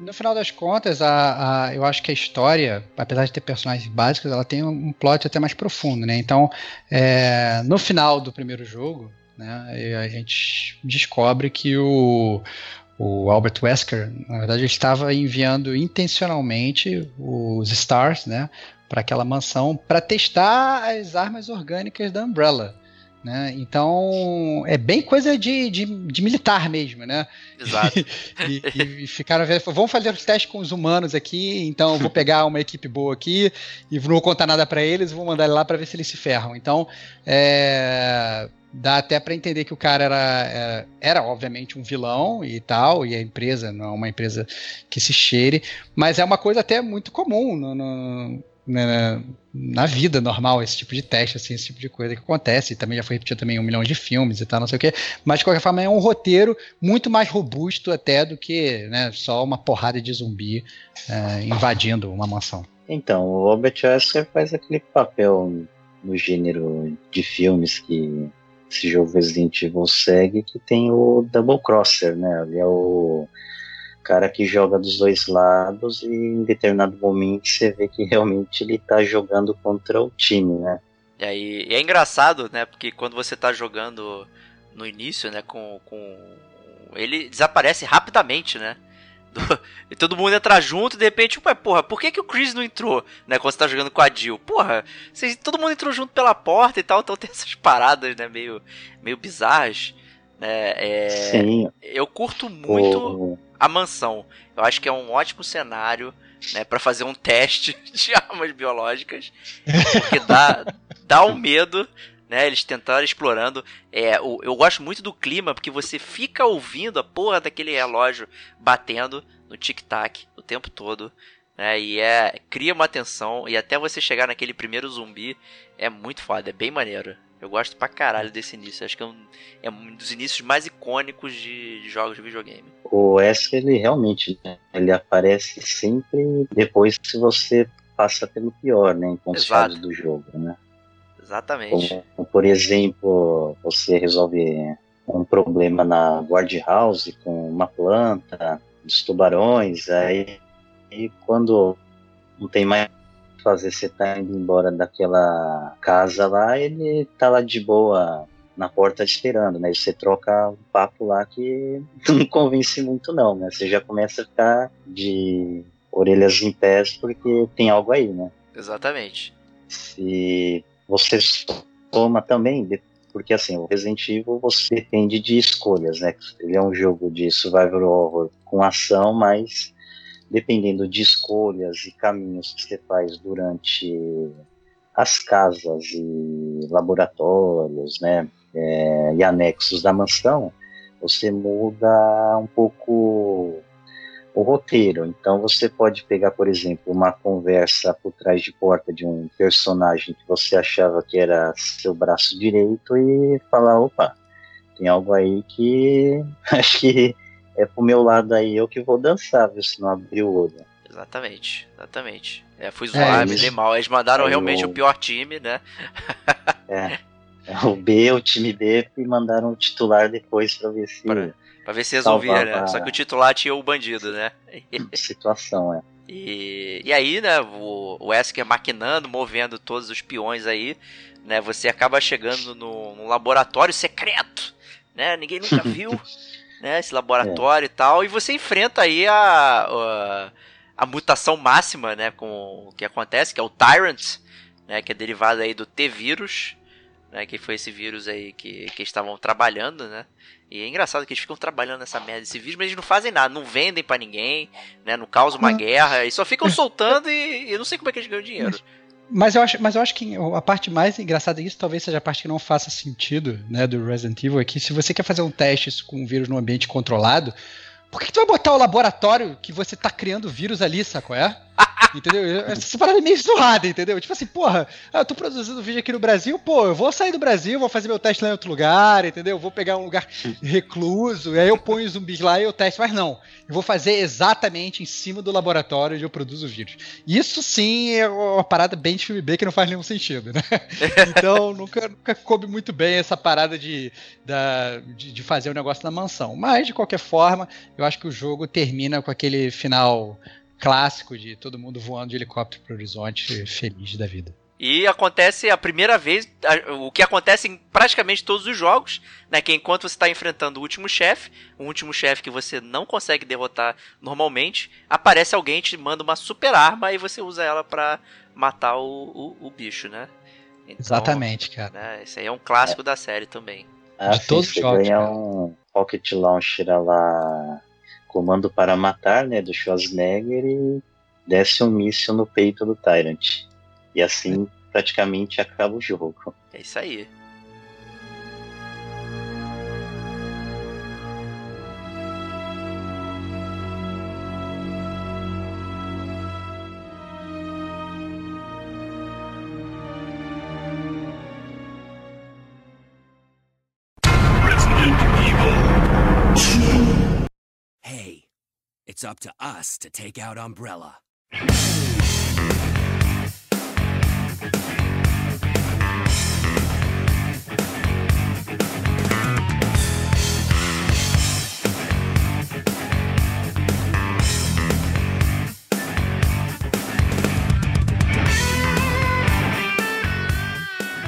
No final das contas, a, a- eu acho que a história, apesar de ter personagens básicos, ela tem um plot até mais profundo, né? Então, é, no final do primeiro jogo, né, a gente descobre que o, o Albert Wesker, na verdade, estava enviando intencionalmente os Stars, né, para aquela mansão para testar as armas orgânicas da Umbrella. Né? Então é bem coisa de, de, de militar mesmo, né? Exato. <laughs> e, e- e ficaram vendo, vamos fazer os testes com os humanos aqui, então eu vou pegar uma equipe boa aqui e não vou contar nada pra eles, vou mandar ele lá pra ver se eles se ferram. Então, é, dá até pra entender que o cara era, era, era, obviamente um vilão e tal, e a empresa não é uma empresa que se cheire, mas é uma coisa até muito comum no, no- na, na vida normal, esse tipo de teste, assim, esse tipo de coisa que acontece, e também já foi repetido também um milhão de filmes e tal, não sei o quê, mas de qualquer forma é um roteiro muito mais robusto até do que né, só uma porrada de zumbi é, invadindo uma mansão. Então, o Robert Wesker faz aquele papel no gênero de filmes que esse jogo Resident Evil segue, que tem o Double Crosser, né? Ele é o cara que joga dos dois lados e em determinado momento você vê que realmente ele tá jogando contra o time, né? E aí e é engraçado, né? Porque quando você tá jogando no início, né, com. com ele desaparece rapidamente, né? Do- <laughs> e todo mundo entra junto e de repente, ué, porra, por que, que o Chris não entrou, né? Quando você tá jogando com a Jill? Porra, vocês, todo mundo entrou junto pela porta e tal, então tem essas <laughs> paradas, né, meio, meio bizarras. Né? É, Sim, eu curto muito a mansão. Eu acho que é um ótimo cenário, né, para fazer um <laughs> teste de armas biológicas, porque dá dá um medo, né, eles tentaram explorando. É, o- eu gosto muito do clima porque você fica ouvindo a porra daquele relógio batendo no tic-tac o tempo todo. Né, e é cria uma tensão e até você chegar naquele primeiro zumbi é muito foda, é bem maneiro. Eu gosto pra caralho desse início. Acho que é um, é um dos inícios mais icônicos de, de jogos de videogame. o Wesker, ele realmente, né, ele aparece sempre depois que você passa pelo pior, né? Em pontos do jogo, né? Exatamente. Como, por exemplo, você resolve um problema na guardhouse com uma planta, dos tubarões, aí e quando não tem mais fazer, você tá indo embora daquela casa lá, ele tá lá de boa na porta esperando, né? Você troca um papo lá que <laughs> não convence muito não, né? Você já começa a ficar de orelhas em pés porque tem algo aí, né? Exatamente. se você toma também, porque assim, o Resident Evil você depende de escolhas, né? Ele é um jogo de survival horror com ação, mas dependendo de escolhas e caminhos que você faz durante as casas e laboratórios, né? é, e anexos da mansão, você muda um pouco o roteiro. Então você pode pegar, por exemplo, uma conversa por trás de porta de um personagem que você achava que era seu braço direito e falar, opa, tem algo aí que <laughs> acho que é pro meu lado aí eu que vou dançar, viu, se não abrir o olho. Exatamente. Exatamente. É, fui zoar, me isso. dei mal. Eles mandaram Aí realmente o- o pior time, né? É. O B, o time B, e mandaram o titular depois para ver se Pra- Pra ver se resolvia, né? Só que o titular tinha o bandido, né? <laughs> situação é. E, e aí, né, o, o Wesker maquinando, movendo todos os peões aí, né? Você acaba chegando no, num laboratório secreto, né? Ninguém nunca <laughs> viu, né? Esse laboratório e tal. E você enfrenta aí a, a, a mutação máxima, né? Com o que acontece, que é o Tyrant, né? Que é derivado aí do T-vírus, né? Que foi esse vírus aí que, que estavam trabalhando, né? E é engraçado que eles ficam trabalhando nessa merda desse vírus, mas eles não fazem nada, não vendem pra ninguém, né? Não causam uma guerra, e só ficam soltando e, e eu não sei como é que eles ganham dinheiro. Mas eu acho, mas eu acho que a parte mais engraçada disso talvez seja a parte que não faça sentido, né, do Resident Evil, é que se você quer fazer um teste com um vírus num ambiente controlado, por que, que tu vai botar o laboratório que você tá criando vírus ali, sacou é? Entendeu? Essa parada é meio zoada, entendeu? Tipo assim, porra, eu tô produzindo vídeo aqui no Brasil, pô, eu vou sair do Brasil, vou fazer meu teste lá em outro lugar, entendeu? Vou pegar um lugar recluso, e aí eu ponho os zumbis lá e eu testo, mas não. Eu vou fazer exatamente em cima do laboratório onde eu produzo os vídeos. Isso sim é uma parada bem de filme B que não faz nenhum sentido, né? <laughs> Então nunca, nunca coube muito bem essa parada de, da, de, de fazer o negócio na mansão. Mas, de qualquer forma, eu acho que o jogo termina com aquele final clássico de todo mundo voando de helicóptero pro horizonte, feliz da vida. E acontece a primeira vez, o que acontece em praticamente todos os jogos, né? Que enquanto você está enfrentando o último chefe, um último chefe que você não consegue derrotar normalmente, aparece alguém te manda uma super arma e você usa ela pra matar o, o, o bicho, né? Então, Exatamente, cara. Né, esse aí é um clássico da série também. Ah, De todos os você jogos, ganha cara. um Pocket Launcher lá, comando para matar, né, do Schwarzenegger e desce um míssil no peito do Tyrant. E assim praticamente acaba o jogo. É isso aí. It's up to us to take out Umbrella.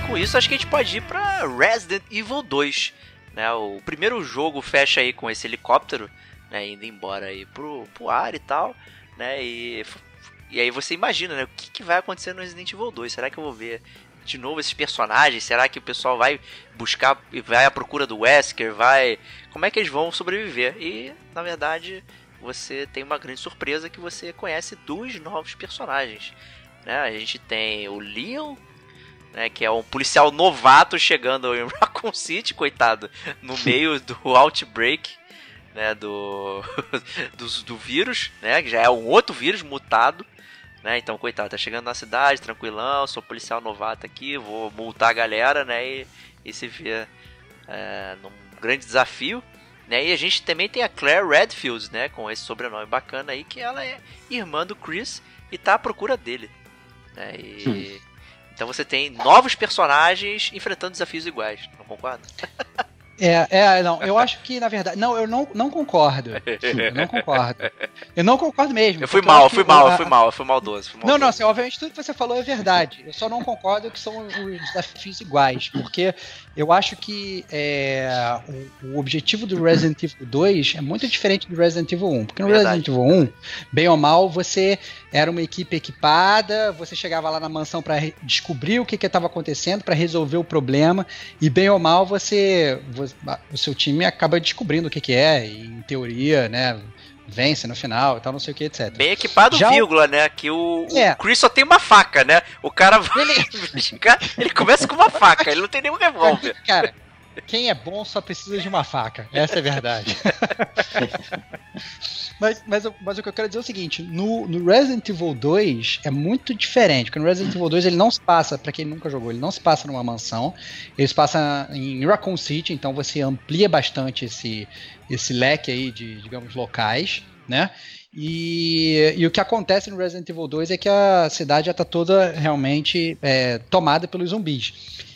Com isso, acho que a gente pode ir pra Resident Evil 2. Né? O primeiro jogo fecha aí com esse helicóptero, né? Indo embora aí pro, pro ar e tal, né? E, e aí você imagina, né? O que, que vai acontecer no Resident Evil 2? Será que eu vou ver de novo esses personagens? Será que o pessoal vai buscar e vai à procura do Wesker? Vai. Como é que eles vão sobreviver? E, na verdade, você tem uma grande surpresa que você conhece dois novos personagens. Né? A gente tem o Leon, né, que é um policial novato chegando em <laughs> Raccoon City, coitado, no <laughs> meio do outbreak, né, do, <laughs> do, do vírus, né, que já é um outro vírus mutado, né, então, coitado, tá chegando na cidade, tranquilão, sou policial novato aqui, vou multar a galera, né, e, e se vê é, num grande desafio, né, e a gente também tem a Claire Redfield, né, com esse sobrenome bacana aí, que ela é irmã do Chris e tá à procura dele, né, e... Então você tem novos personagens enfrentando desafios iguais, não concorda? <laughs> É, é, não, eu acho que, na verdade. Não, eu não, não concordo. Eu não concordo. Eu não concordo mesmo. Eu fui mal, eu fui mal, eu fui mal, eu fui maldoso. Fui Não, não, maldoso. assim, obviamente tudo que você falou é verdade. Eu só não concordo que são os desafios iguais, porque eu acho que é, o, o objetivo do Resident Evil 2 é muito diferente do Resident Evil 1. Porque no Verdade. Resident Evil 1, bem ou mal, você era uma equipe equipada, você chegava lá na mansão para descobrir o que estava acontecendo, para resolver o problema, e bem ou mal você, vo- o seu time acaba descobrindo o que, que é, e em teoria, né, vence no final e tal, não sei o que, etc. Bem equipado, Já o- vírgula, né? Que o, o É. Chris só tem uma faca, né? O cara vai Ele- <laughs> ele começa com uma faca, ele não tem nenhum revólver. <laughs> Cara, quem é bom só precisa de uma faca. Essa é a verdade. <laughs> mas, mas, mas o que eu quero dizer é o seguinte: no, no Resident Evil 2 é muito diferente. Porque no Resident Evil 2 ele não se passa, pra quem nunca jogou, ele não se passa numa mansão. Ele se passa em Raccoon City, então você amplia bastante esse, esse leque aí de, digamos, locais, né? E, e o que acontece no Resident Evil 2 é que a cidade já tá toda realmente é, tomada pelos zumbis.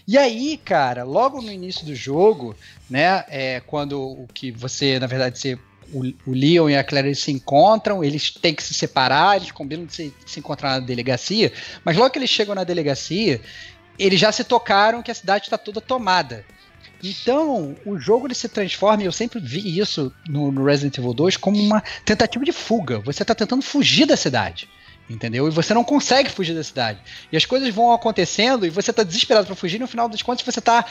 E aí, cara, logo no início do jogo, né, é quando o que você, na verdade, você, o, o Leon e a Claire se encontram, eles têm que se separar, eles combinam de se, de se encontrar na delegacia, mas logo que eles chegam na delegacia, eles já se tocaram que a cidade está toda tomada. Então, o jogo ele se transforma, e eu sempre vi isso no, no Resident Evil 2, como uma tentativa de fuga. Você está tentando fugir da cidade. Entendeu? E você não consegue fugir da cidade. E as coisas vão acontecendo e você tá desesperado para fugir, e no final das contas você tá.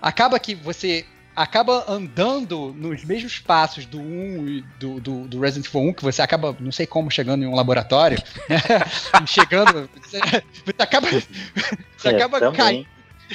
Acaba que você acaba andando nos mesmos passos do 1 e do, do, do Resident Evil 1, que você acaba, não sei como, chegando em um laboratório. <laughs> chegando. Você, você acaba. <laughs> Você É, acaba caindo.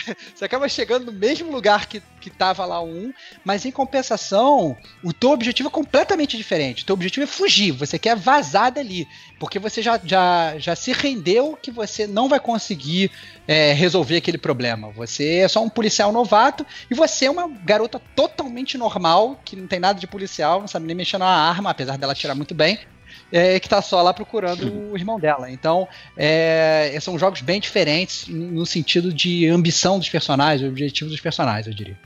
<laughs> você acaba chegando no mesmo lugar que, que tava lá o 1, mas em compensação, o teu objetivo é completamente diferente. O teu objetivo é fugir, você quer vazar dali, porque você já, já, já se rendeu que você não vai conseguir é, resolver aquele problema. Você é só um policial novato e você é uma garota totalmente normal, que não tem nada de policial, não sabe nem mexer na arma, apesar dela tirar muito bem é, que tá só lá procurando o irmão dela. Então, é, são jogos bem diferentes no sentido de ambição dos personagens, objetivo dos personagens, eu diria.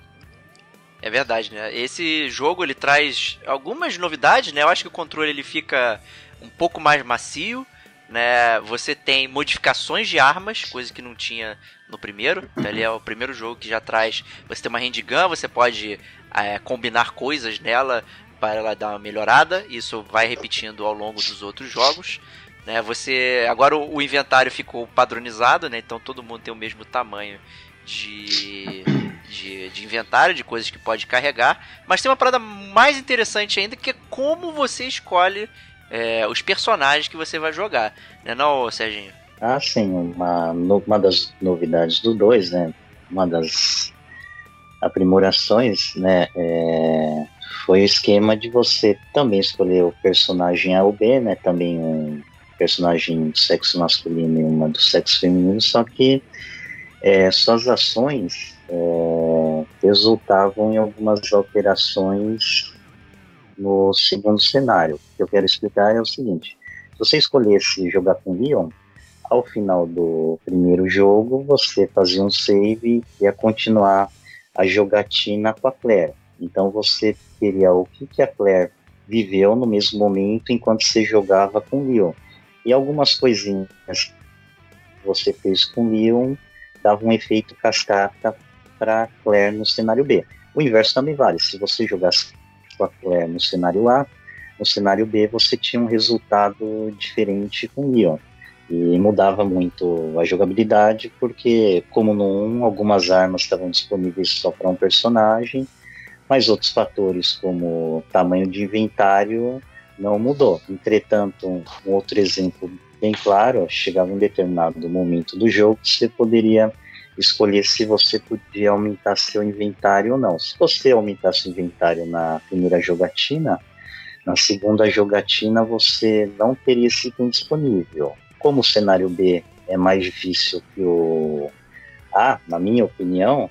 É verdade, né? Esse jogo ele traz algumas novidades, né? Eu acho que o controle ele fica um pouco mais macio, né? Você tem modificações de armas, coisa que não tinha no primeiro. Ele é o primeiro jogo que já traz. Você tem uma handgun, você pode é, combinar coisas nela para ela dar uma melhorada. Isso vai repetindo ao longo dos outros jogos. Né? Você agora o, o inventário ficou padronizado, né? Então todo mundo tem o mesmo tamanho de, de, de, inventário, de coisas que pode carregar. Mas tem uma parada mais interessante ainda que é como você escolhe é, os personagens que você vai jogar. Né, não, Serginho? Ah, sim. Uma, uma das novidades do 2, né? Uma das aprimorações, né? É, foi o esquema de você também escolher o personagem A ou B, né? Também um personagem do sexo masculino e uma do sexo feminino, só que é, suas ações é, resultavam em algumas alterações no segundo cenário. O que eu quero explicar é o seguinte: se você escolhesse jogar com Leon, ao final do primeiro jogo você fazia um save e ia continuar a jogatina com a Claire. Então você teria o que, que a Claire viveu no mesmo momento enquanto você jogava com Leon. E algumas coisinhas que você fez com Leon dava um efeito cascata para Claire no cenário B. O inverso também vale. Se você jogasse com a Claire no cenário A, no cenário B você tinha um resultado diferente com Leon. E mudava muito a jogabilidade, porque, como no 1, algumas armas estavam disponíveis só para um personagem, mas outros fatores, como tamanho de inventário, não mudou. Entretanto, um, outro exemplo bem claro, chegava um determinado momento do jogo, você poderia escolher se você podia aumentar seu inventário ou não. Se você aumentasse o inventário na primeira jogatina, na segunda jogatina você não teria esse item disponível. Como o cenário B é mais difícil que o A, na minha opinião,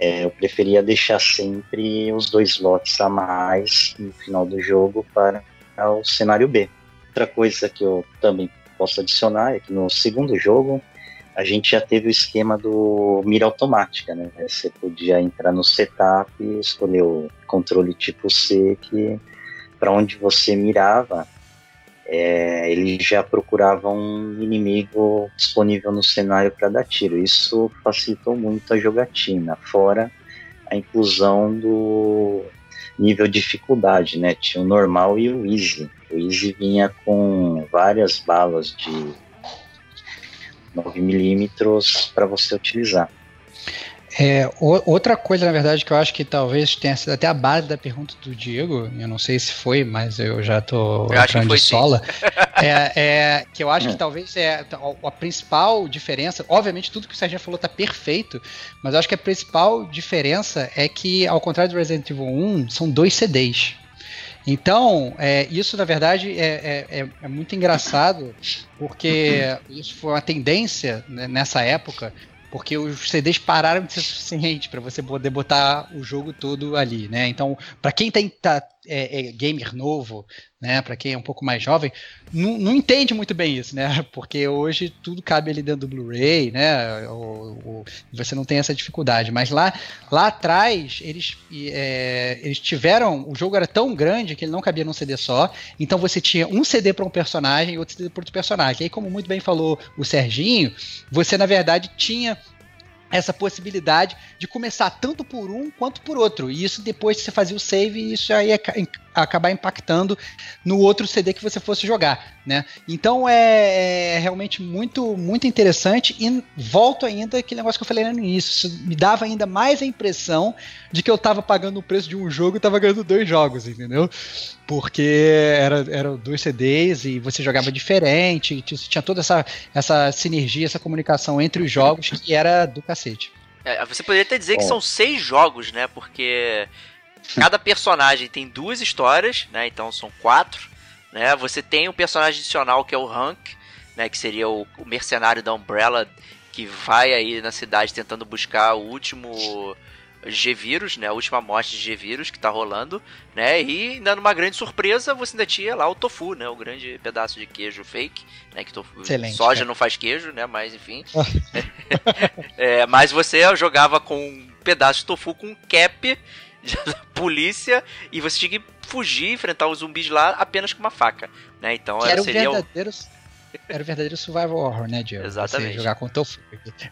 é, eu preferia deixar sempre os dois lotes a mais no final do jogo para o cenário B. Outra coisa que eu também posso adicionar é que no segundo jogo a gente já teve o esquema do mira automática, né? Você podia entrar no setup escolher o controle tipo C que para onde você mirava é, ele já procurava um inimigo disponível no cenário para dar tiro. Isso facilitou muito a jogatina, fora a inclusão do nível de dificuldade, né? Tinha o normal e o easy. O easy vinha com várias balas de 9mm para você utilizar. É, outra coisa, na verdade, que eu acho que talvez tenha sido até a base da pergunta do Diego, eu não sei se foi, mas eu já tô eu entrando de sola, <laughs> é, é, que eu acho que talvez é a, a, principal diferença, obviamente tudo que o Sérgio falou tá perfeito, mas eu acho que a principal diferença é que, ao contrário do Resident Evil 1, são dois CDs. Então, é, isso na verdade é, é, é, é muito engraçado, porque isso foi uma tendência né, nessa época porque os CDs pararam de ser suficiente para você poder botar o jogo todo ali, né? Então, para quem tem, tá, é, é gamer novo, né, para quem é um pouco mais jovem, não, não, entende muito bem isso, né? <laughs> Porque hoje tudo cabe ali dentro do Blu-ray, né? Ou, você não tem essa dificuldade. Mas lá, lá atrás, eles, é, eles tiveram. O jogo era tão grande que ele não cabia num CD só. Então você tinha um CD para um personagem e outro CD para outro personagem. E aí, como muito bem falou o Serginho, você na verdade tinha essa possibilidade de começar tanto por um quanto por outro. E isso depois você fazia o save, isso aí ia acabar impactando no outro CD que você fosse jogar, né? Então é, é, realmente muito muito interessante e volto ainda aquele negócio que eu falei no início, isso me dava ainda mais a impressão de que eu estava pagando o preço de um jogo e estava ganhando dois jogos, entendeu? Porque era, eram dois CDs e você jogava diferente, tinha toda essa, essa sinergia, essa comunicação entre os jogos que era do cacete. É, você poderia até dizer que Bom. são seis jogos, né? Porque cada personagem tem duas histórias, né? Então são quatro, né? Você tem um personagem adicional que é o Hank, né? Que seria o, o mercenário da Umbrella que vai aí na cidade tentando buscar o último G-Vírus, né? A última morte de G-Vírus que tá rolando, né? E ainda numa grande surpresa, você ainda tinha lá o tofu, né? O grande pedaço de queijo fake, né? Que tofu, Excelente, soja cara. não faz queijo, né? Mas enfim. <laughs> É, mas você jogava com um pedaço de tofu com um cap da <laughs> polícia e você tinha que fugir, enfrentar os zumbis lá apenas com uma faca, né? Então Que era, o seria o- verdadeiro. Era o verdadeiro survival horror, né, Diego? Exatamente. Você jogar com tofu.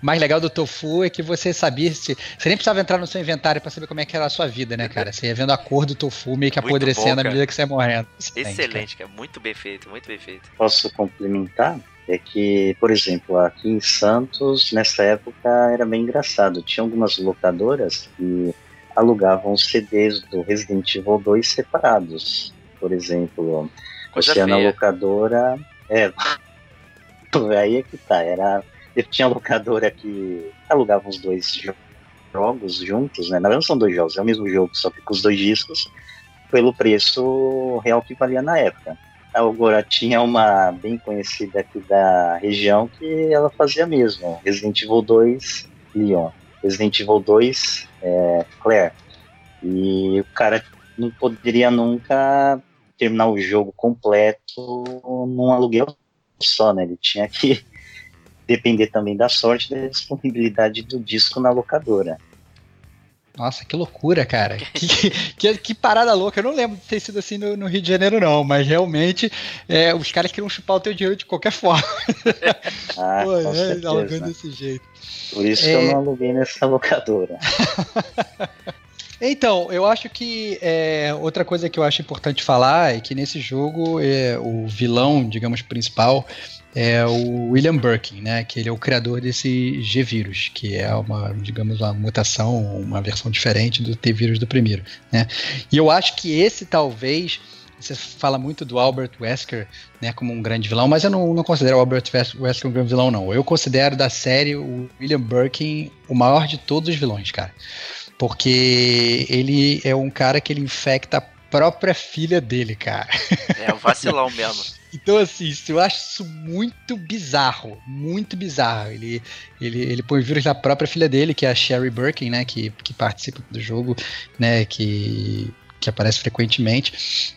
O mais legal do tofu é que você sabia se. Você nem precisava entrar no seu inventário pra saber como é que era a sua vida, né, cara? Você ia vendo a cor do tofu meio que Muito apodrecendo bom, à cara. medida que você ia morrendo. excelente, cara. Muito bem feito, muito bem feito. Posso complementar? É que, por exemplo, aqui em Santos, nessa época, era bem engraçado. Tinha algumas locadoras que alugavam CDs do Resident Evil 2 separados. Por exemplo, Coisa você ia na locadora. É, aí é que tá. Era, eu tinha locadora que alugava os dois jo- jogos juntos, né? Na verdade, são dois jogos, é o mesmo jogo, só que com os dois discos, pelo preço real que valia na época. Agora tinha uma bem conhecida aqui da região que ela fazia mesmo. Resident Evil 2 Leon. Resident Evil 2 é, Claire. E o cara não poderia nunca terminar o jogo completo num aluguel só, né? Ele tinha que <laughs> depender também da sorte e da disponibilidade do disco na locadora. Nossa, que loucura, cara. <laughs> Que, que, que parada louca. Eu não lembro de ter sido assim no, no Rio de Janeiro, não. Mas realmente, é, os caras queriam chupar o teu dinheiro de qualquer forma. <laughs> Ah, Pô, com é, alugando certeza. desse jeito. Por isso que É. eu não aluguei nessa locadora. Então, eu acho que é, outra coisa que eu acho importante falar é que nesse jogo é, o vilão, digamos, principal é o William Birkin, né? Que ele é o criador desse G-vírus, que é uma, digamos, uma mutação, uma versão diferente do T-vírus do primeiro, né? E eu acho que esse talvez você fala muito do Albert Wesker, né, como um grande vilão, mas eu não, não considero o Albert Wes- Wesker um grande vilão, não. Eu considero da série o William Birkin o maior de todos os vilões, cara. Porque ele é um cara que ele infecta a própria filha dele, cara. É um vacilão mesmo. <laughs> Então, assim, isso- eu acho isso muito bizarro. Muito bizarro. Ele, ele, ele põe vírus na própria filha dele, que é a Sherry Birkin, né? Que, que participa do jogo, né? Que, que aparece frequentemente.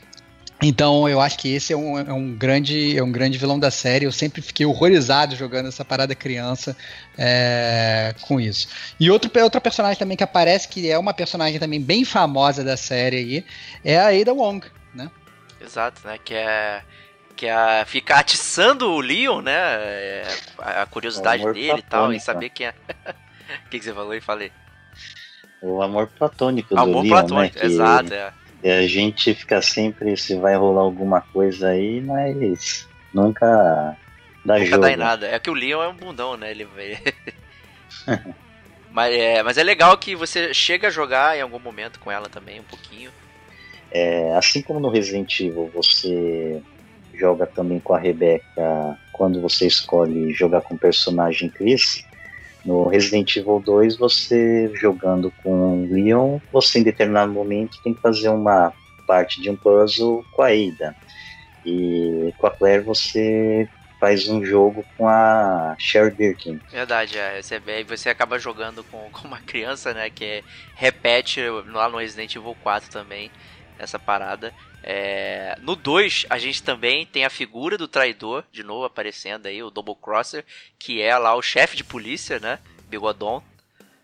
Então, eu acho que esse é um, é um grande é um grande vilão da série. Eu sempre fiquei horrorizado jogando essa parada criança é, com isso. E outro, outra personagem também que aparece, que é uma personagem também bem famosa da série aí, é a Ada Wong, né? Exato, né? Que é. Que é ficar atiçando o Leon, né? é, a curiosidade Amor dele e tal, e platônico. saber quem é. <laughs> O que, que você falou aí? Falei. O amor platônico do Amor Leon, platônico, né? Que exato, é. A gente fica sempre se vai rolar alguma coisa aí, mas nunca dá Nunca jogo. dá em nada. É que o Leon é um bundão, né? Ele <laughs> mas, é, mas é legal que você chega a jogar em algum momento com ela também, um pouquinho. É, assim como no Resident Evil você joga também com a Rebecca quando você escolhe jogar com o personagem Chris, no Resident Evil 2 você jogando com o Leon, você em determinado momento tem que fazer uma parte de um puzzle com a Ada. E com a Claire você faz um jogo com a Sherry Birkin. Verdade, é. Você, você acaba jogando com, com uma criança, né? Que repete lá no Resident Evil 4 também, essa parada. É, no 2, a gente também tem a figura do traidor, de novo aparecendo aí, o Double Crosser, que é lá o chefe de polícia, né? Bigodon.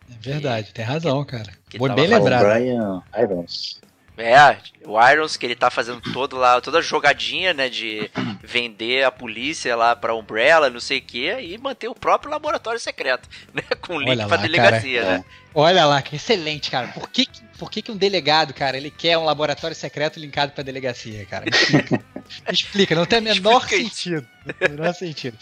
É verdade, tem razão, cara. que bem. O Brian Irons. É, o Irons, que ele tá fazendo todo lá, toda a jogadinha, né, de vender a polícia lá pra Umbrella, não sei o que, e manter o próprio laboratório secreto, <laughs> né, com link Olha pra lá, delegacia, cara. né. Olha lá, que excelente, cara. Por que- por que, que um delegado, cara, ele quer um laboratório secreto linkado pra delegacia, cara? <laughs> <laughs> Explica. Não tem o menor sentido. Não o menor sentido.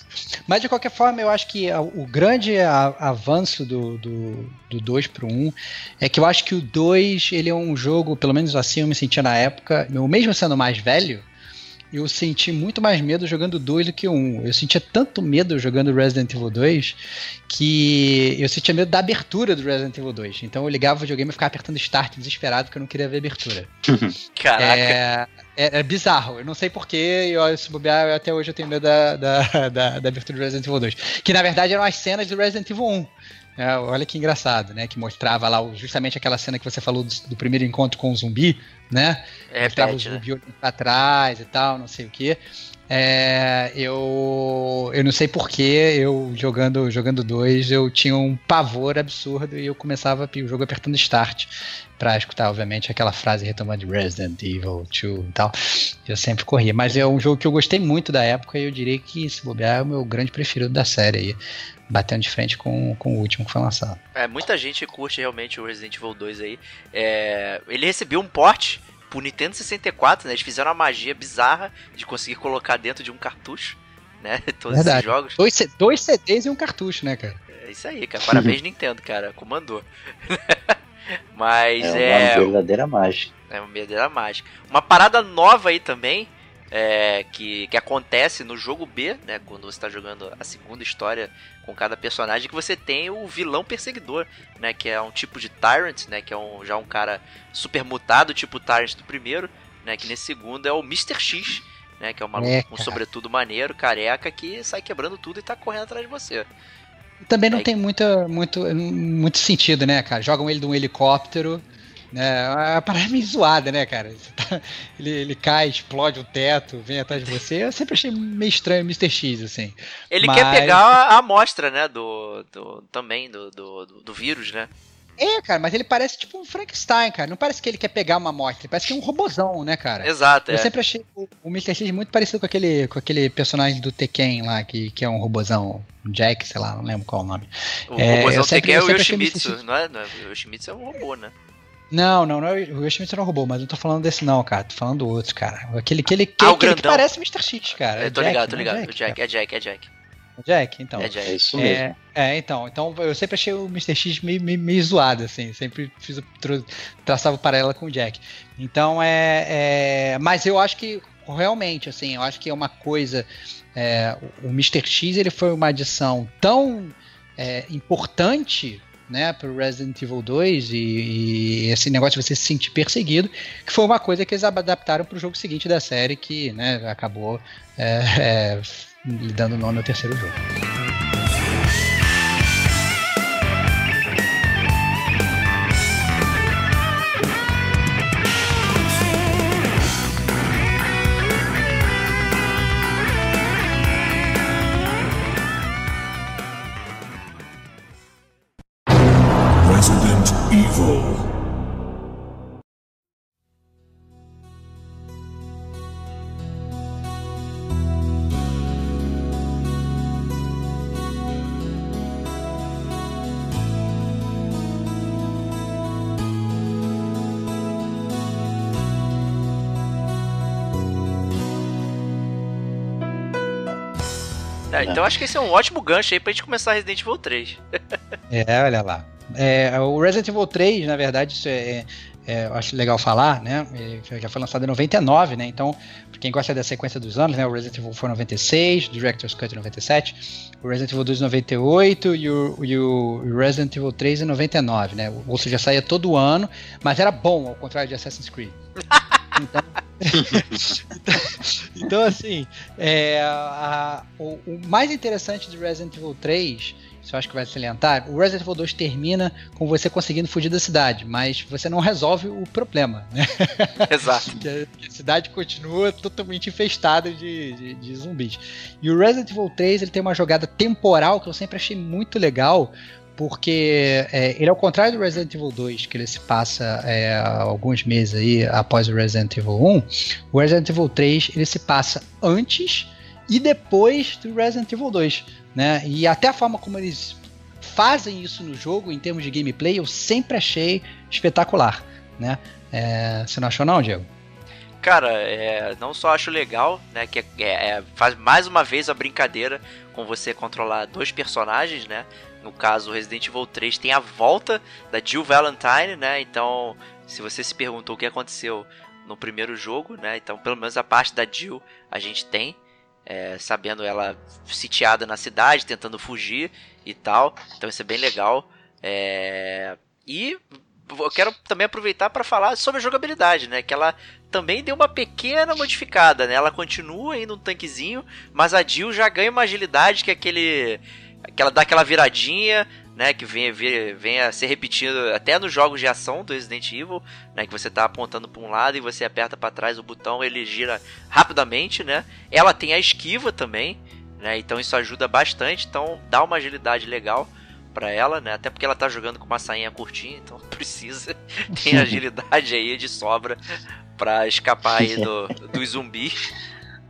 Mas de qualquer forma, eu acho que a- o grande avanço do, do, do 2 pro 1 um é que eu acho que o 2 ele é um jogo, pelo menos assim eu me sentia na época, eu mesmo sendo mais velho, eu senti muito mais medo jogando 2 do que 1. Um. Eu sentia tanto medo jogando Resident Evil 2 que eu sentia medo da abertura do Resident Evil 2. Então eu ligava o videogame e ficava apertando start desesperado porque eu não queria ver a abertura. <laughs> Caraca. É, é, é bizarro. Eu não sei porquê, eu, se bobear, até hoje eu tenho medo da, da, da, da abertura do Resident Evil 2. Que na verdade eram as cenas do Resident Evil 1. É, olha que engraçado, né? Que mostrava lá justamente aquela cena que você falou do, do primeiro encontro com o zumbi, né? É, mostrava pet, o né? pra trás e tal, não sei o que. É, eu, eu não sei porquê, eu jogando jogando dois, eu tinha um pavor absurdo e eu começava o jogo apertando start pra escutar, obviamente, aquela frase retomando de Resident Evil 2 e tal. Eu sempre corria. Mas é um jogo que eu gostei muito da época e eu diria que, se bobear, é o meu grande preferido da série aí. Batendo de frente com, com o último que foi lançado. É, muita gente curte realmente o Resident Evil 2 aí. É, ele recebeu um porte pro Nintendo 64, né? Eles fizeram uma magia bizarra de conseguir colocar dentro de um cartucho, né? <laughs> Todos Verdade. esses jogos. Dois, dois CDs e um cartucho, né, cara? É isso aí, cara. Parabéns, <laughs> Nintendo, cara. Comandou. <laughs> Mas É é. uma verdadeira mágica. É uma medeira mágica. Uma parada nova aí também, é, que, que acontece no jogo B, né? Quando você está jogando a segunda história com cada personagem, que você tem o vilão perseguidor, né? Que é um tipo de Tyrant, né? Que é um, já um cara super mutado, tipo o Tyrant do primeiro, né? Que nesse segundo é o Mr. X, né? Que é um maluco É, com sobretudo maneiro, careca, que sai quebrando tudo e tá correndo atrás de você. Também não Aí- tem muita, muito, muito sentido, né, cara? Jogam ele de um helicóptero. Né? A parada é meio zoada, né, cara? Tá- ele, ele cai, explode o teto, vem atrás de você. Eu sempre achei meio estranho o Mr. X, assim. Ele Mas- quer pegar a amostra, né? Do, do também do, do, do- vírus, né? É, cara, mas ele parece tipo um Frankenstein, cara. Não parece que ele quer pegar uma amostra, ele parece que é um robozão, né, cara? Exato, é. Eu sempre achei o, o Mr. X muito parecido com aquele, com aquele personagem do Tekken lá, que, que é um robozão, Jack, sei lá, não lembro qual é o nome. O É, sempre- que é o Yoshimitsu, não é? Não é? O Yoshimitsu é um robô, né? Não, não, não é o Yoshimitsu não é robô, mas eu não tô falando desse não, cara. Tô falando do outro, cara. Aquele, aquele, aquele, Ah, aquele que parece Mr. X, cara. É, É tô Jack, ligado, tô é ligado. Jack, o Jack, é Jack, é Jack. Jack, então. É Jack. É isso mesmo. É, é, então, então eu sempre achei o Mr. X meio, meio, meio zoado, assim, sempre fiz traçava o paralelo com o Jack. Então é, é, Mas eu acho que realmente, assim, eu acho que é uma coisa. é, o o Mr. X ele foi uma adição tão é, importante. Né, pro Resident Evil 2 e, e esse negócio de você se sentir perseguido, que foi uma coisa que eles adaptaram pro jogo seguinte da série, que né, acabou é, é, dando nome ao terceiro jogo. É, então acho que esse é um ótimo gancho aí pra gente começar Resident Evil 3. É, olha lá. É, o Resident Evil 3, na verdade, isso é, é, eu acho legal falar, né? Ele já foi lançado em 99, né? Então, pra quem gosta da sequência dos anos, né? O Resident Evil foi em 96, Director's Cut em 97, o Resident Evil 2 em 98 e o, e o Resident Evil 3 em 99, né? Ou seja, saía todo ano, mas era bom, ao contrário de Assassin's Creed. <laughs> Então, <laughs> então, assim, é, a- o, o mais interessante de Resident Evil 3, isso eu acho que vai salientar, o Resident Evil 2 termina com você conseguindo fugir da cidade, mas você não resolve o problema, né? <laughs> Exato. <laughs> A cidade continua totalmente infestada de, de, de zumbis. E o Resident Evil 3 ele tem uma jogada temporal que eu sempre achei muito legal, porque é, ele, ao contrário do Resident Evil 2, que ele se passa é, alguns meses aí após o Resident Evil 1, o Resident Evil 3 ele se passa antes e depois do Resident Evil 2. Né? E até a forma como eles fazem isso no jogo, em termos de gameplay, eu sempre achei espetacular. Né? É, você não achou não, Diego? Cara, é, não só acho legal, né? Que é- é- faz mais uma vez a brincadeira com você controlar dois personagens, né? No caso, Resident Evil 3 tem a volta da Jill Valentine, né? Então, se você se perguntou o que aconteceu no primeiro jogo, né? Então, pelo menos a parte da Jill a gente tem, é, sabendo ela sitiada na cidade, tentando fugir e tal. Então, isso é bem legal. É... E eu quero também aproveitar para falar sobre a jogabilidade, né? Que ela também deu uma pequena modificada, né? Ela continua ainda um tanquezinho, mas a Jill já ganha uma agilidade que é aquele. Que ela dá aquela viradinha, né, que vem, vem a ser repetido até nos jogos de ação do Resident Evil, né, que você tá apontando para um lado e você aperta para trás o botão, ele gira rapidamente, né? Ela tem a esquiva também, né? Então isso ajuda bastante, então dá uma agilidade legal para ela, né? Até porque ela tá jogando com uma sainha curtinha, então <laughs> precisa tem <laughs> agilidade aí de sobra para escapar aí do, <laughs> do zumbi,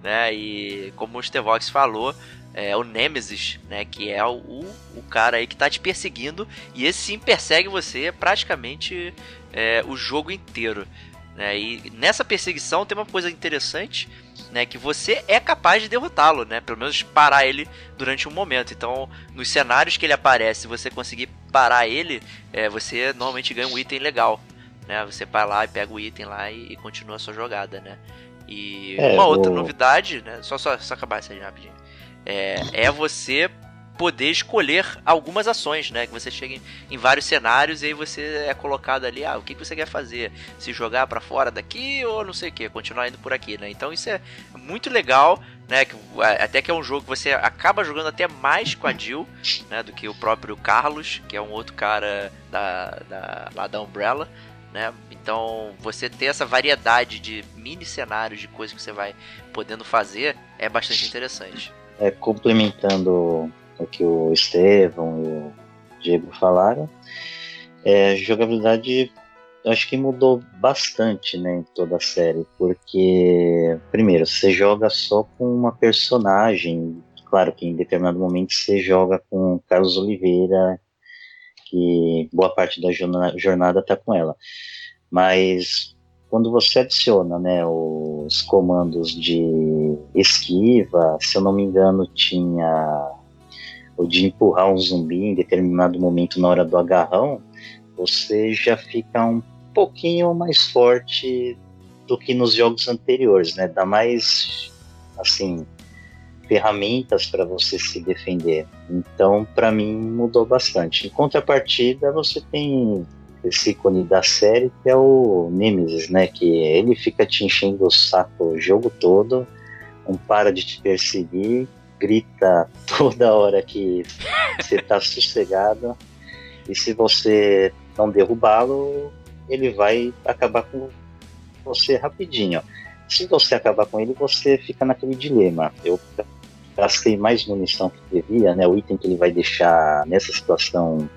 né? E como o Stevox falou, é, o Nemesis, né? Que é o, o cara aí que tá te perseguindo. E esse sim persegue você praticamente é, o jogo inteiro. Né? E nessa perseguição tem uma coisa interessante, né? Que você é capaz de derrotá-lo, né? Pelo menos parar ele durante um momento. Então, nos cenários que ele aparece, se você conseguir parar ele, é, você normalmente ganha um item legal. Né? Você vai lá e pega o item lá e, e continua a sua jogada, né? E é, uma outra novidade, né? Só, só, só acabar isso aí rapidinho é, é você poder escolher algumas ações, né? Que você chega em, em, vários cenários e aí você é colocado ali, ah, o que, que você quer fazer? Se jogar para fora daqui ou não sei o que, continuar indo por aqui, né? Então isso é muito legal, né? Que, até que é um jogo que você acaba jogando até mais com a Jill, né? Do que o próprio Carlos, que é um outro cara da, da, lá da Umbrella, né? Então você ter essa variedade de mini cenários de coisas que você vai podendo fazer é bastante interessante é, complementando o que o Estevão e o Diego falaram, é, jogabilidade acho que mudou bastante né, em toda a série, porque, primeiro, você joga só com uma personagem, claro que em determinado momento você joga com Carlos Oliveira, que boa parte da jornada está com ela, mas quando você adiciona né, os comandos de esquiva, se eu não me engano, tinha o de empurrar um zumbi em determinado momento na hora do agarrão, você já fica um pouquinho mais forte do que nos jogos anteriores, né? Dá mais assim ferramentas para você se defender. Então, para mim mudou bastante. Em contrapartida, você tem esse ícone da série, que é o Nemesis, né? Que ele fica te enchendo o saco o jogo todo, não para de te perseguir, grita <laughs> toda hora que você tá sossegado, e se você não derrubá-lo, ele vai acabar com você rapidinho. Se você acabar com ele, você fica naquele dilema. Eu gastei mais munição que devia, né? O item que ele vai deixar nessa situação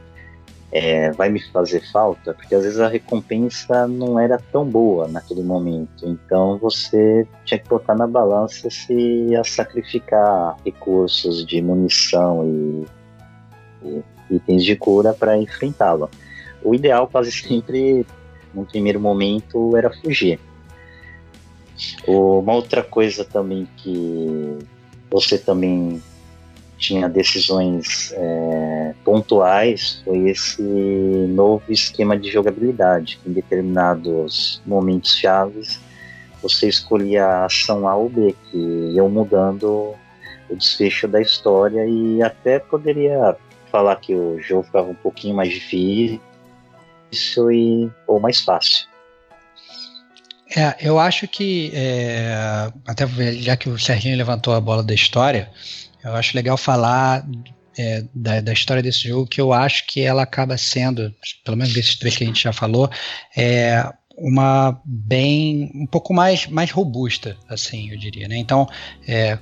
é, vai me fazer falta, porque às vezes a recompensa não era tão boa naquele momento. Então você tinha que botar na balança se ia sacrificar recursos de munição e, e itens de cura para enfrentá-lo. O ideal quase sempre, no primeiro momento, era fugir. Uma outra coisa também que você também tinha decisões é, pontuais foi esse novo esquema de jogabilidade. Em determinados momentos chaves, você escolhia a ação A ou B, que iam mudando o desfecho da história e até poderia falar que o jogo ficava um pouquinho mais difícil e, ou mais fácil. É, eu acho que, é, até já que o Serginho levantou a bola da história, eu acho legal falar é, da, da, história desse jogo, que eu acho que ela acaba sendo, pelo menos desses três que a gente já falou, é, uma bem um pouco mais mais robusta, assim, eu diria, né? Então, é,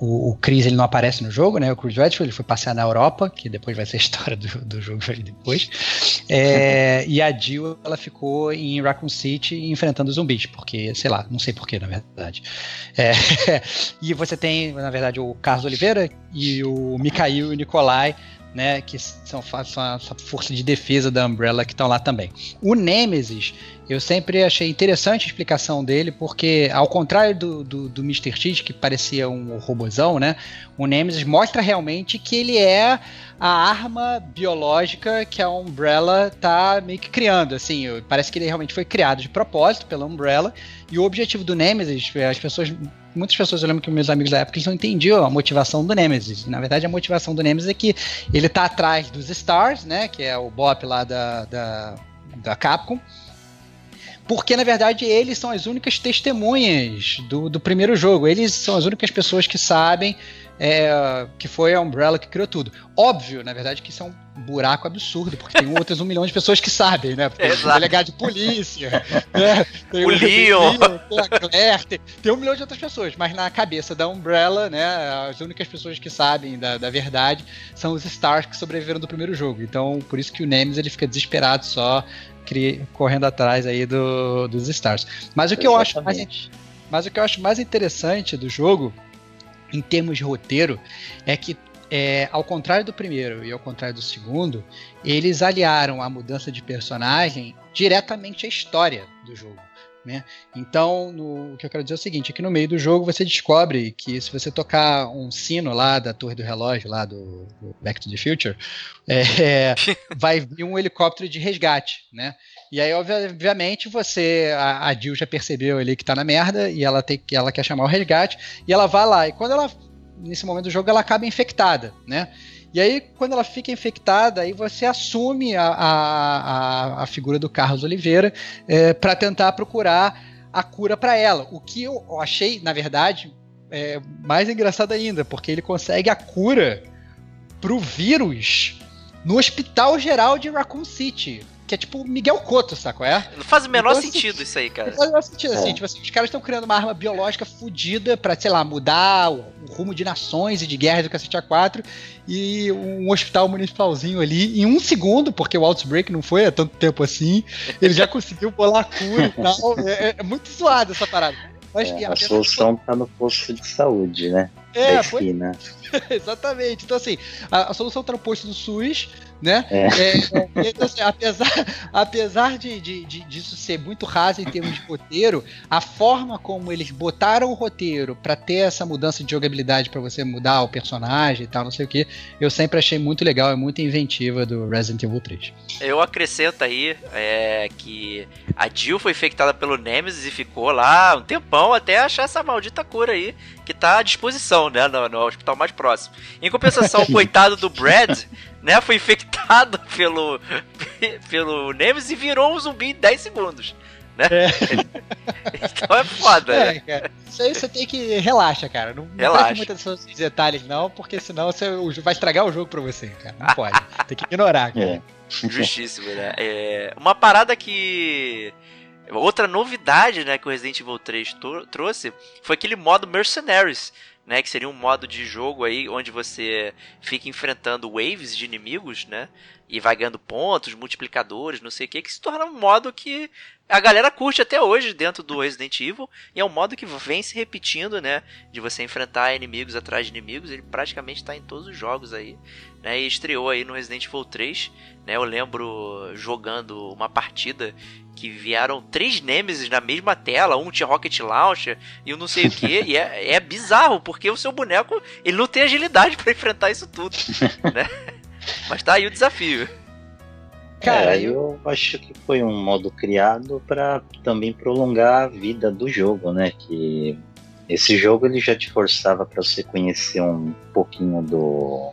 o, o Chris ele não aparece no jogo, né? O Chris Redfield ele foi passear na Europa, que depois vai ser a história do, do jogo depois. É, e a Jill ela ficou em Raccoon City enfrentando zumbis, porque sei lá, não sei porquê na verdade. É, <laughs> e você tem na verdade o Carlos Oliveira e o Mikhail e o Nikolai né, que são, essa força de defesa da Umbrella que estão lá também. O Nemesis, eu sempre achei interessante a explicação dele, porque ao contrário do, do, do Mr. X, que parecia um robozão, né, o Nemesis mostra realmente que ele é a arma biológica que a Umbrella tá meio que criando, assim, parece que ele realmente foi criado de propósito pela Umbrella, e o objetivo do Nemesis, as pessoas muitas pessoas, eu lembro que meus amigos da época, eles não entendiam a motivação do Nemesis. Na verdade, a motivação do Nemesis é que ele tá atrás dos Stars, né? Que é o Bop lá da, da, da Capcom. Porque, na verdade, eles são as únicas testemunhas do, do primeiro jogo. Eles são as únicas pessoas que sabem é, que foi a Umbrella que criou tudo. Óbvio, na verdade, que isso é um buraco absurdo, porque tem outras um milhão de pessoas que sabem, né? Tem o delegado de polícia, né? tem o, o Leon, tem a Claire, tem, tem, um milhão de outras pessoas, mas na cabeça da Umbrella, né, as únicas pessoas que sabem da, da verdade são os Stars que sobreviveram do primeiro jogo. Então, por isso que o Nemesis ele fica desesperado só correndo atrás aí do, dos Stars. Mas o que Exatamente. eu acho mais, mas o que eu acho mais interessante do jogo em termos de roteiro, é que, é, ao contrário do primeiro e ao contrário do segundo, eles aliaram a mudança de personagem diretamente à história do jogo. Né? Então, no, o que eu quero dizer é o seguinte: aqui no meio do jogo você descobre que se você tocar um sino lá da torre do relógio, lá do, do Back to the Future, é, <laughs> vai vir um helicóptero de resgate. Né? E aí, obviamente, você. A, a Jill já percebeu ali que tá na merda e ela, tem, ela quer chamar o resgate. E ela vai lá. E quando ela. Nesse momento do jogo, ela acaba infectada, né? E aí, quando ela fica infectada, aí você assume a, a, a figura do Carlos Oliveira é, para tentar procurar a cura para ela. O que eu achei, na verdade, é mais engraçado ainda, porque ele consegue a cura pro vírus no Hospital Geral de Raccoon City que é tipo Miguel Cotto, saco? É? Não faz o menor então, assim, sentido isso aí, cara. Não faz o menor sentido, assim, é. tipo assim, os caras estão criando uma arma biológica fodida pra, sei lá, mudar o, o, rumo de nações e de guerras do cacete A4 e um hospital municipalzinho ali, em um segundo, porque o Outbreak não foi há tanto tempo assim, ele já <laughs> conseguiu bolar a cura e tal. É, é muito zoado essa parada. Mas, é, a, a solução tá no posto de saúde, né? É, da esquina. Foi... <laughs> Exatamente. Então, assim, a, a solução tá no posto do SUS, né? É. É, então, assim, apesar <laughs> apesar de, de, de, disso ser muito raso em termos de roteiro, a forma como eles botaram o roteiro para ter essa mudança de jogabilidade para você mudar o personagem e tal, não sei o que, eu sempre achei muito legal, é muito inventiva do Resident Evil 3. Eu acrescento aí é, que a Jill foi infectada pelo Nemesis e ficou lá um tempão até achar essa maldita cura aí, que tá à disposição, né, no, no hospital mais próximo. Em compensação, o <laughs> coitado do Brad né, foi infectado <laughs> pelo, pelo Nemesis e virou um zumbi em 10 segundos. Né? É. <laughs> então é foda, é, né? Cara. Isso aí você tem que. Relaxa, cara. Não, não muitos detalhes, não, porque senão você vai estragar o jogo pra você, cara. Não pode. <laughs> tem que ignorar, cara. É. Justíssimo, né? É, uma parada que. Outra novidade né, que o Resident Evil 3 trouxe foi aquele modo Mercenaries, né, que seria um modo de jogo aí onde você fica enfrentando waves de inimigos, né, e vai ganhando pontos, multiplicadores, não sei o que, que se torna um modo que a galera curte até hoje dentro do Resident Evil, e é um modo que vem se repetindo, né, de você enfrentar inimigos atrás de inimigos, ele praticamente está em todos os jogos aí, né, e estreou aí no Resident Evil 3, né, eu lembro jogando uma partida que vieram três Nemesis na mesma tela, um tinha Rocket Launcher e um não sei o que, e é, é, bizarro, porque o seu boneco ele não tem agilidade para enfrentar isso tudo, <laughs> né? Mas tá aí o desafio. Cara, é, eu acho que foi um modo criado para também prolongar a vida do jogo, né? Que esse jogo ele já te forçava para você conhecer um pouquinho do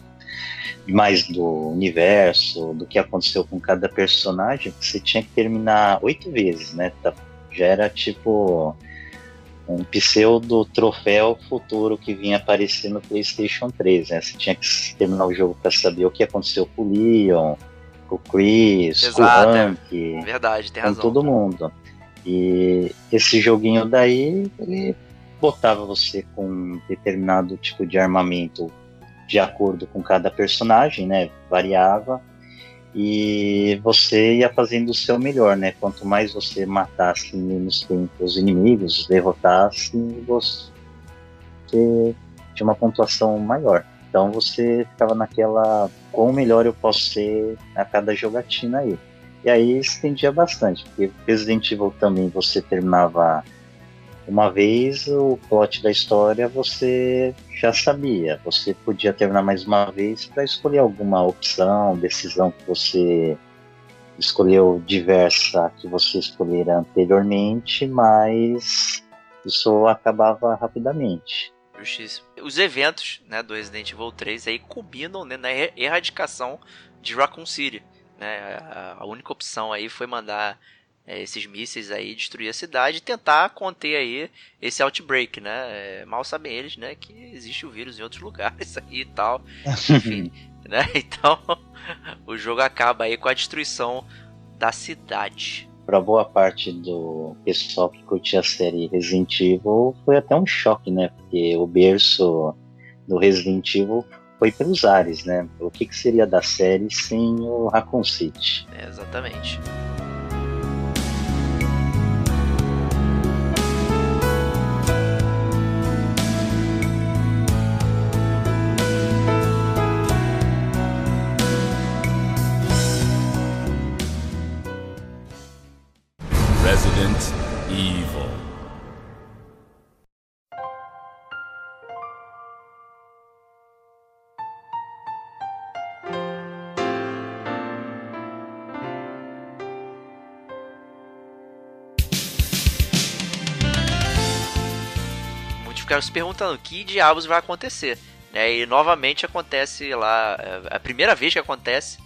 mais do universo, do que aconteceu com cada personagem, você tinha que terminar oito vezes, né? Tá, já era tipo um pseudo troféu futuro que vinha aparecer no PlayStation 3. Né? Você tinha que terminar o jogo para saber o que aconteceu com o Leon, com o Chris, Exato, com o Hank, é. Verdade, tem com razão. todo mundo. E esse joguinho daí, ele botava você com um determinado tipo de armamento de acordo com cada personagem, né? Variava e você ia fazendo o seu melhor, né? Quanto mais você matasse menos tempo os inimigos, derrotasse, você tinha uma pontuação maior. Então você ficava naquela quão melhor eu posso ser a cada jogatina aí. E aí estendia bastante, porque Resident Evil também você terminava uma vez o plot da história você já sabia. Você podia terminar mais uma vez para escolher alguma opção, decisão que você escolheu diversa que você escolhera anteriormente, mas isso acabava rapidamente. Justíssimo. Os eventos né, do Resident Evil 3 aí combinam né, na erradicação de Raccoon City. Né? A única opção aí foi mandar é, esses mísseis aí destruir a cidade e tentar conter aí esse outbreak, né? É, mal sabem eles, né, que existe o vírus em outros <laughs> lugares aí e tal. Enfim, <laughs> né? <laughs> Então, o jogo acaba aí com a destruição da cidade. Para boa parte do pessoal que curtia a série Resident Evil, foi até um choque, né? Porque o berço do Resident Evil foi pelos ares, né? O que, que seria da série sem o Raccoon City? É, exatamente. Ficaram se perguntando que diabos vai acontecer. Né? E novamente acontece lá, é a primeira vez que acontece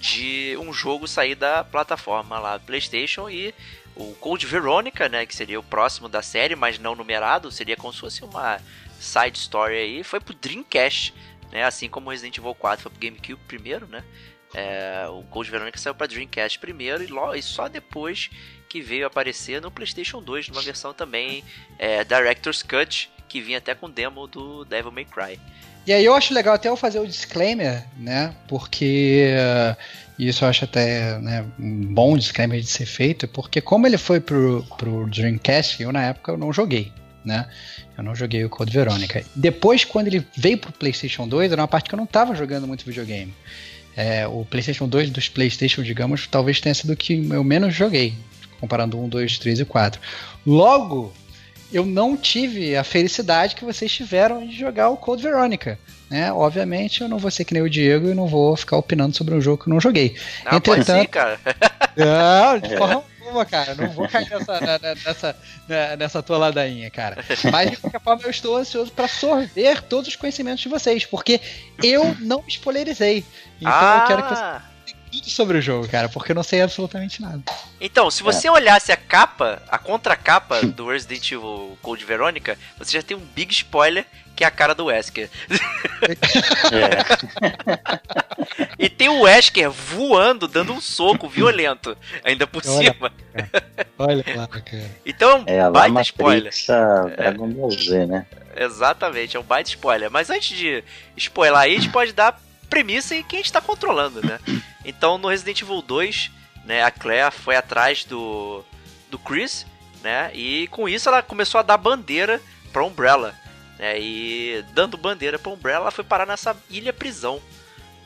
de um jogo sair da plataforma lá PlayStation e o Code Veronica, né, que seria o próximo da série, mas não numerado, seria como se fosse uma side story aí, foi pro Dreamcast, né, assim como Resident Evil 4 foi pro GameCube primeiro, né, é, o Code Veronica saiu para Dreamcast primeiro e, logo, e só depois que veio aparecer no PlayStation 2, numa versão também é, Director's Cut, que vinha até com demo do Devil May Cry. E aí eu acho legal até eu fazer o disclaimer, né? Porque uh, isso eu acho até né, um bom disclaimer de ser feito, porque como ele foi pro, pro Dreamcast, eu na época eu não joguei, né? Eu não joguei o Code Veronica. Depois, quando ele veio pro PlayStation 2, era uma parte que eu não tava jogando muito videogame. É, o PlayStation 2 dos PlayStation, digamos, talvez tenha sido o que eu menos joguei, comparando 1, 2, 3 e 4. Logo, eu não tive a felicidade que vocês tiveram de jogar o Code Veronica. Né? Obviamente eu não vou ser que nem o Diego e não vou ficar opinando sobre um jogo que eu não joguei. Não, pode sim, cara. <laughs> Não, de forma alguma, cara. Não vou cair nessa, na- nessa, na- nessa tua ladainha, cara. Mas de qualquer forma eu estou ansioso para sorver todos os conhecimentos de vocês, porque eu não spoilerizei. Então ah, eu quero que vocês tudo sobre o jogo, cara, porque eu não sei absolutamente nada. Então, se você olhasse a capa, a contracapa do Resident Evil Code Veronica, você já tem um big spoiler que é a cara do Wesker. É, <laughs> E tem o Wesker voando, dando um soco violento, ainda por Olha. cima. Olha lá, cara. Então é um é a baita spoiler. Dragon Ball Z, né? Exatamente, é um baita spoiler. Mas antes de spoiler aí, a gente pode dar premissa e quem a gente tá controlando, né? <clears throat> Então no Resident Evil 2, né, a Claire foi atrás do, do Chris, né? E com isso ela começou a dar bandeira pra Umbrella. Né, e dando bandeira pra Umbrella, ela foi parar nessa ilha prisão.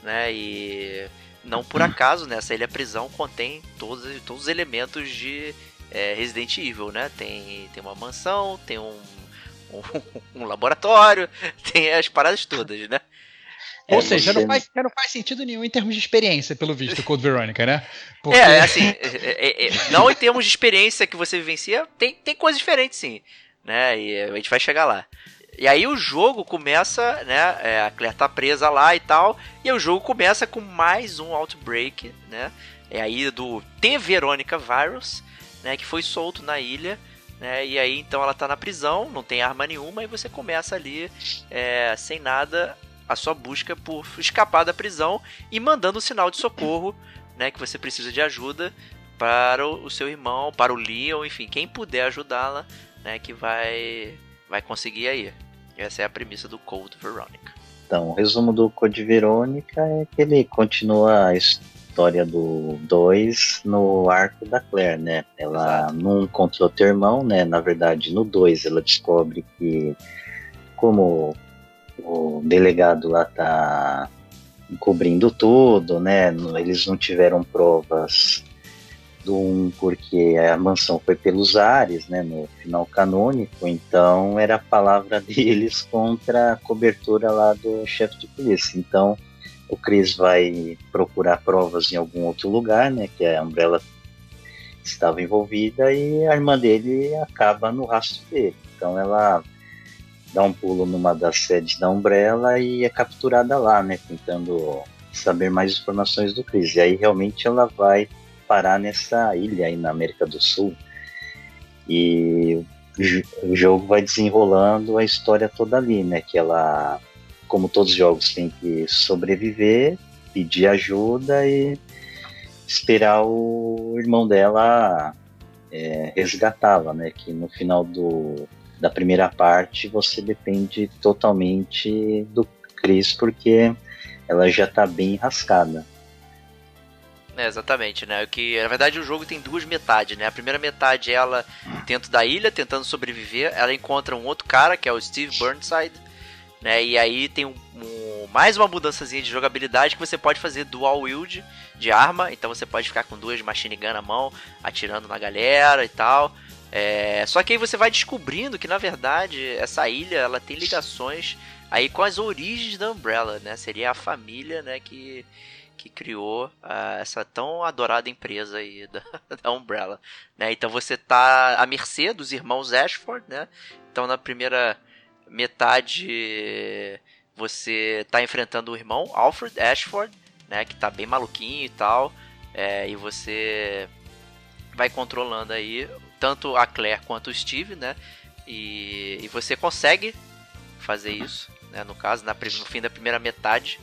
Né, e não por acaso, né, essa ilha prisão contém todos, todos os elementos de é, Resident Evil, né? Tem, tem uma mansão, tem um, <laughs> um, um laboratório, <laughs> tem as paradas todas, né? Ou É, seja, você- não faz, já não faz sentido nenhum em termos de experiência, pelo visto, o Code Veronica, né? Porque- É, é assim, é, é, é, não em termos de experiência que você vivencia, tem, tem coisas diferentes sim, né? E a gente vai chegar lá. E aí o jogo começa, né? é, a Claire tá presa lá e tal, e aí o jogo começa com mais um outbreak, né? É aí do T Verônica Virus, né? Que foi solto na ilha, né? E aí então ela tá na prisão, não tem arma nenhuma, e você começa ali é, sem nada a sua busca por escapar da prisão e mandando um sinal de socorro né, que você precisa de ajuda para o, o seu irmão, para o Leon, enfim, quem puder ajudá-la, né, que vai vai conseguir aí. Essa é a premissa do Cold Veronica. Então, o resumo do Code Verônica é que ele continua a história do 2 no arco da Claire, né? Ela não encontrou teu irmão, né? Na verdade, no 2 ela descobre que, como o delegado lá tá encobrindo tudo, né? Eles não tiveram provas do 1 porque a mansão foi pelos ares, né? No final canônico, então era a palavra <laughs> deles contra a cobertura lá do chefe de polícia. Então o Chris vai procurar provas em algum outro lugar, né? Que a Umbrella estava envolvida e a irmã dele acaba no rastro dele. Então ela dá um pulo numa das sedes da Umbrella e é capturada lá, né? Tentando saber mais informações do Chris. E aí realmente ela vai parar nessa ilha aí na América do Sul. E o jogo vai desenrolando a história toda ali, né? Que ela, como todos os jogos, tem que sobreviver, pedir ajuda e esperar o irmão dela é, resgatá-la, né? Que no final do, da primeira parte você depende totalmente do Chris porque ela já está bem rascada. É, exatamente, né? Que na verdade o jogo tem duas metades, né? A primeira metade é ela dentro da ilha tentando sobreviver, ela encontra um outro cara que é o Steve Burnside, né? E aí tem um, um, mais uma mudançazinha de jogabilidade que você pode fazer dual wield de arma, então você pode ficar com duas machine gun na mão, atirando na galera e tal. É, só que aí você vai descobrindo que na verdade essa ilha ela tem ligações aí com as origens da Umbrella, né? Seria a família, né, que que criou uh, essa tão adorada empresa aí <laughs> da, da, Umbrella, né? Então você tá à mercê dos irmãos Ashford, né? Então na primeira metade você tá enfrentando o irmão Alfred Ashford, né? Que tá bem maluquinho e tal, é, e você vai controlando aí tanto a Claire quanto o Steve, né? E, e você consegue fazer isso, né? No caso, na, no fim da primeira metade,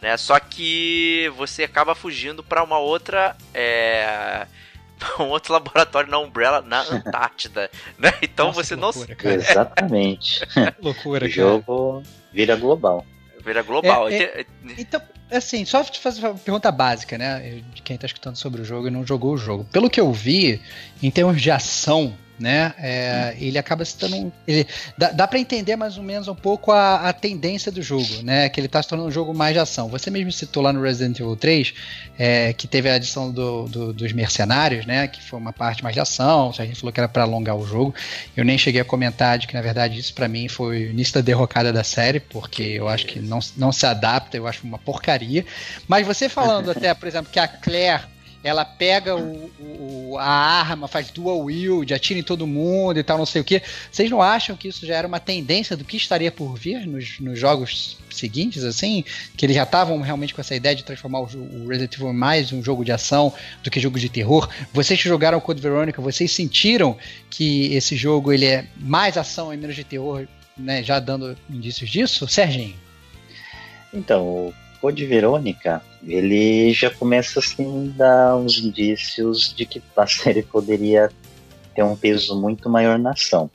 né? Só que você acaba fugindo para uma outra. É, <laughs> um outro laboratório na Umbrella na <laughs> Antártida, né? Então Nossa, você loucura, não. Cara. Exatamente. <laughs> loucura, o jogo vira global. Vira global. É, é, então, assim, só te fazer uma pergunta básica, né? De quem tá escutando sobre o jogo e não jogou o jogo. Pelo que eu vi, em termos de ação, né? É. Ele acaba se tornando. Ele, dá dá para entender mais ou menos um pouco a, a, tendência do jogo, né? Que ele está se tornando um jogo mais de ação. Você mesmo citou lá no Resident Evil 3 é, que teve a adição do, do, dos mercenários, né? Que foi uma parte mais de ação. A gente falou que era para alongar o jogo. Eu nem cheguei a comentar de que, na verdade, isso para mim foi o início da derrocada da série, porque eu acho que não, não se adapta, eu acho uma porcaria. Mas você falando <laughs> até, por exemplo, que a Claire ela pega o, o, a arma, faz dual wield, atira em todo mundo e tal, não sei o que. Vocês não acham que isso já era uma tendência do que estaria por vir nos, nos jogos seguintes, assim? Que eles já estavam realmente com essa ideia de transformar o, o Resident Evil mais um jogo de ação do que jogo de terror? Vocês que jogaram Code Veronica, vocês sentiram que esse jogo ele é mais ação e menos de terror, né? Já dando indícios disso? Serginho? Então, Code Verônica, ele já começa assim a dar uns indícios de que a <laughs> série poderia ter um peso muito maior na ação.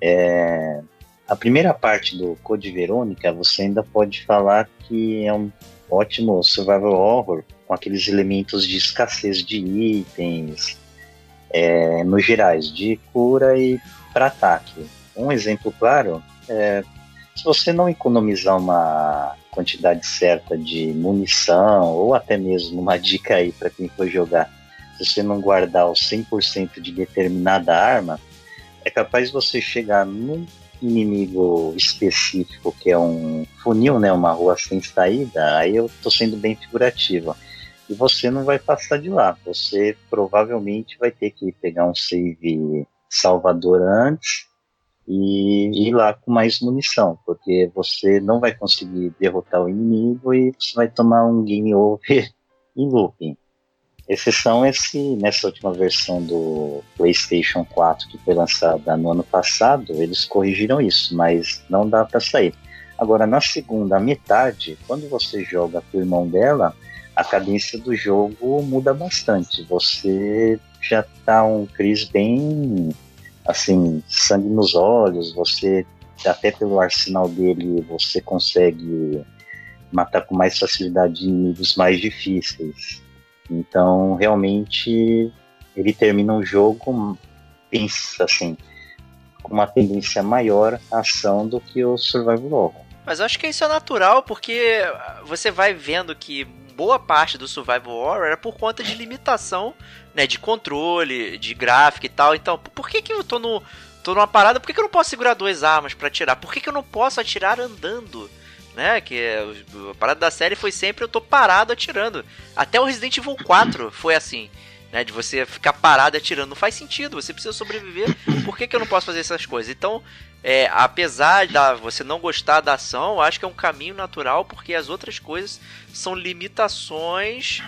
É, a primeira parte do Code Verônica, você ainda pode falar que é um ótimo survival horror com aqueles elementos de escassez de itens, é, no gerais, de cura e para ataque. Um exemplo claro é se você não economizar uma quantidade certa de munição, ou até mesmo uma dica aí para quem for jogar, se você não guardar os 100% de determinada arma, é capaz você chegar num inimigo específico, que é um funil, né, uma rua sem saída, aí eu tô sendo bem figurativo. E você não vai passar de lá. Você provavelmente vai ter que pegar um save salvador antes e ir lá com mais munição, porque você não vai conseguir derrotar o inimigo e você vai tomar um game over <laughs> em looping. Exceção esse, nessa última versão do PlayStation 4 que foi lançada no ano passado, eles corrigiram isso, mas não dá para sair. Agora, na segunda metade, quando você joga com o irmão dela, a cadência do jogo muda bastante. Você já tá um Chris bem assim, sangue nos olhos, você até pelo arsenal dele você consegue matar com mais facilidade inimigos mais difíceis. Então, realmente, ele termina um jogo, pensa assim, com uma tendência maior à ação do que o Survival Horror. Mas eu acho que isso é natural porque você vai vendo que boa parte do Survival Horror era por conta de limitação, né, de controle, de gráfico e tal. Então, por que que eu tô no tô numa parada, por que que eu não posso segurar duas armas para atirar? Por que que eu não posso atirar andando? Né, que a parada da série foi sempre eu tô parado atirando. Até o Resident Evil 4 foi assim né? De você ficar parado atirando. Não faz sentido, você precisa sobreviver. Por que, que eu não posso fazer essas coisas? Então, é, apesar de você não gostar da ação, eu acho que é um caminho natural, porque as outras coisas são limitações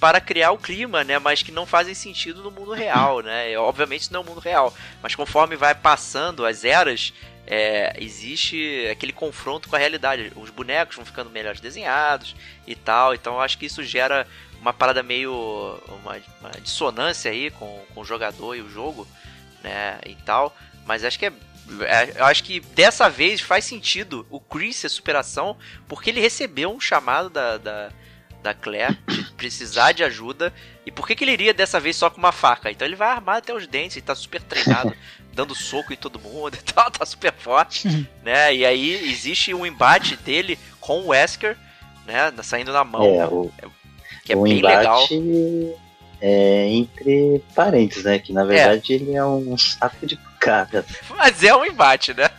para criar o clima, né? Mas que não fazem sentido no mundo real, né? Obviamente não é o mundo real, mas conforme vai passando as eras, é, existe aquele confronto com a realidade. Os bonecos vão ficando melhores desenhados e tal. Então acho que isso gera uma parada meio. uma, uma dissonância aí com, com o jogador e o jogo, né? E tal. Mas acho que é, é. Eu acho que dessa vez faz sentido o Chris ser superação, porque ele recebeu um chamado da, da, da Claire de precisar de ajuda. E por que, que ele iria dessa vez só com uma faca? Então ele vai armar até os dentes, ele tá super treinado, <laughs> dando soco em todo mundo <laughs> e tal, tá super forte, <laughs> né? E aí existe um embate dele com o Wesker, né? Saindo na mão. É, o, que é o bem legal. É entre parentes, né? Que na verdade é. ele é um saco de pancada. Mas é um embate, né?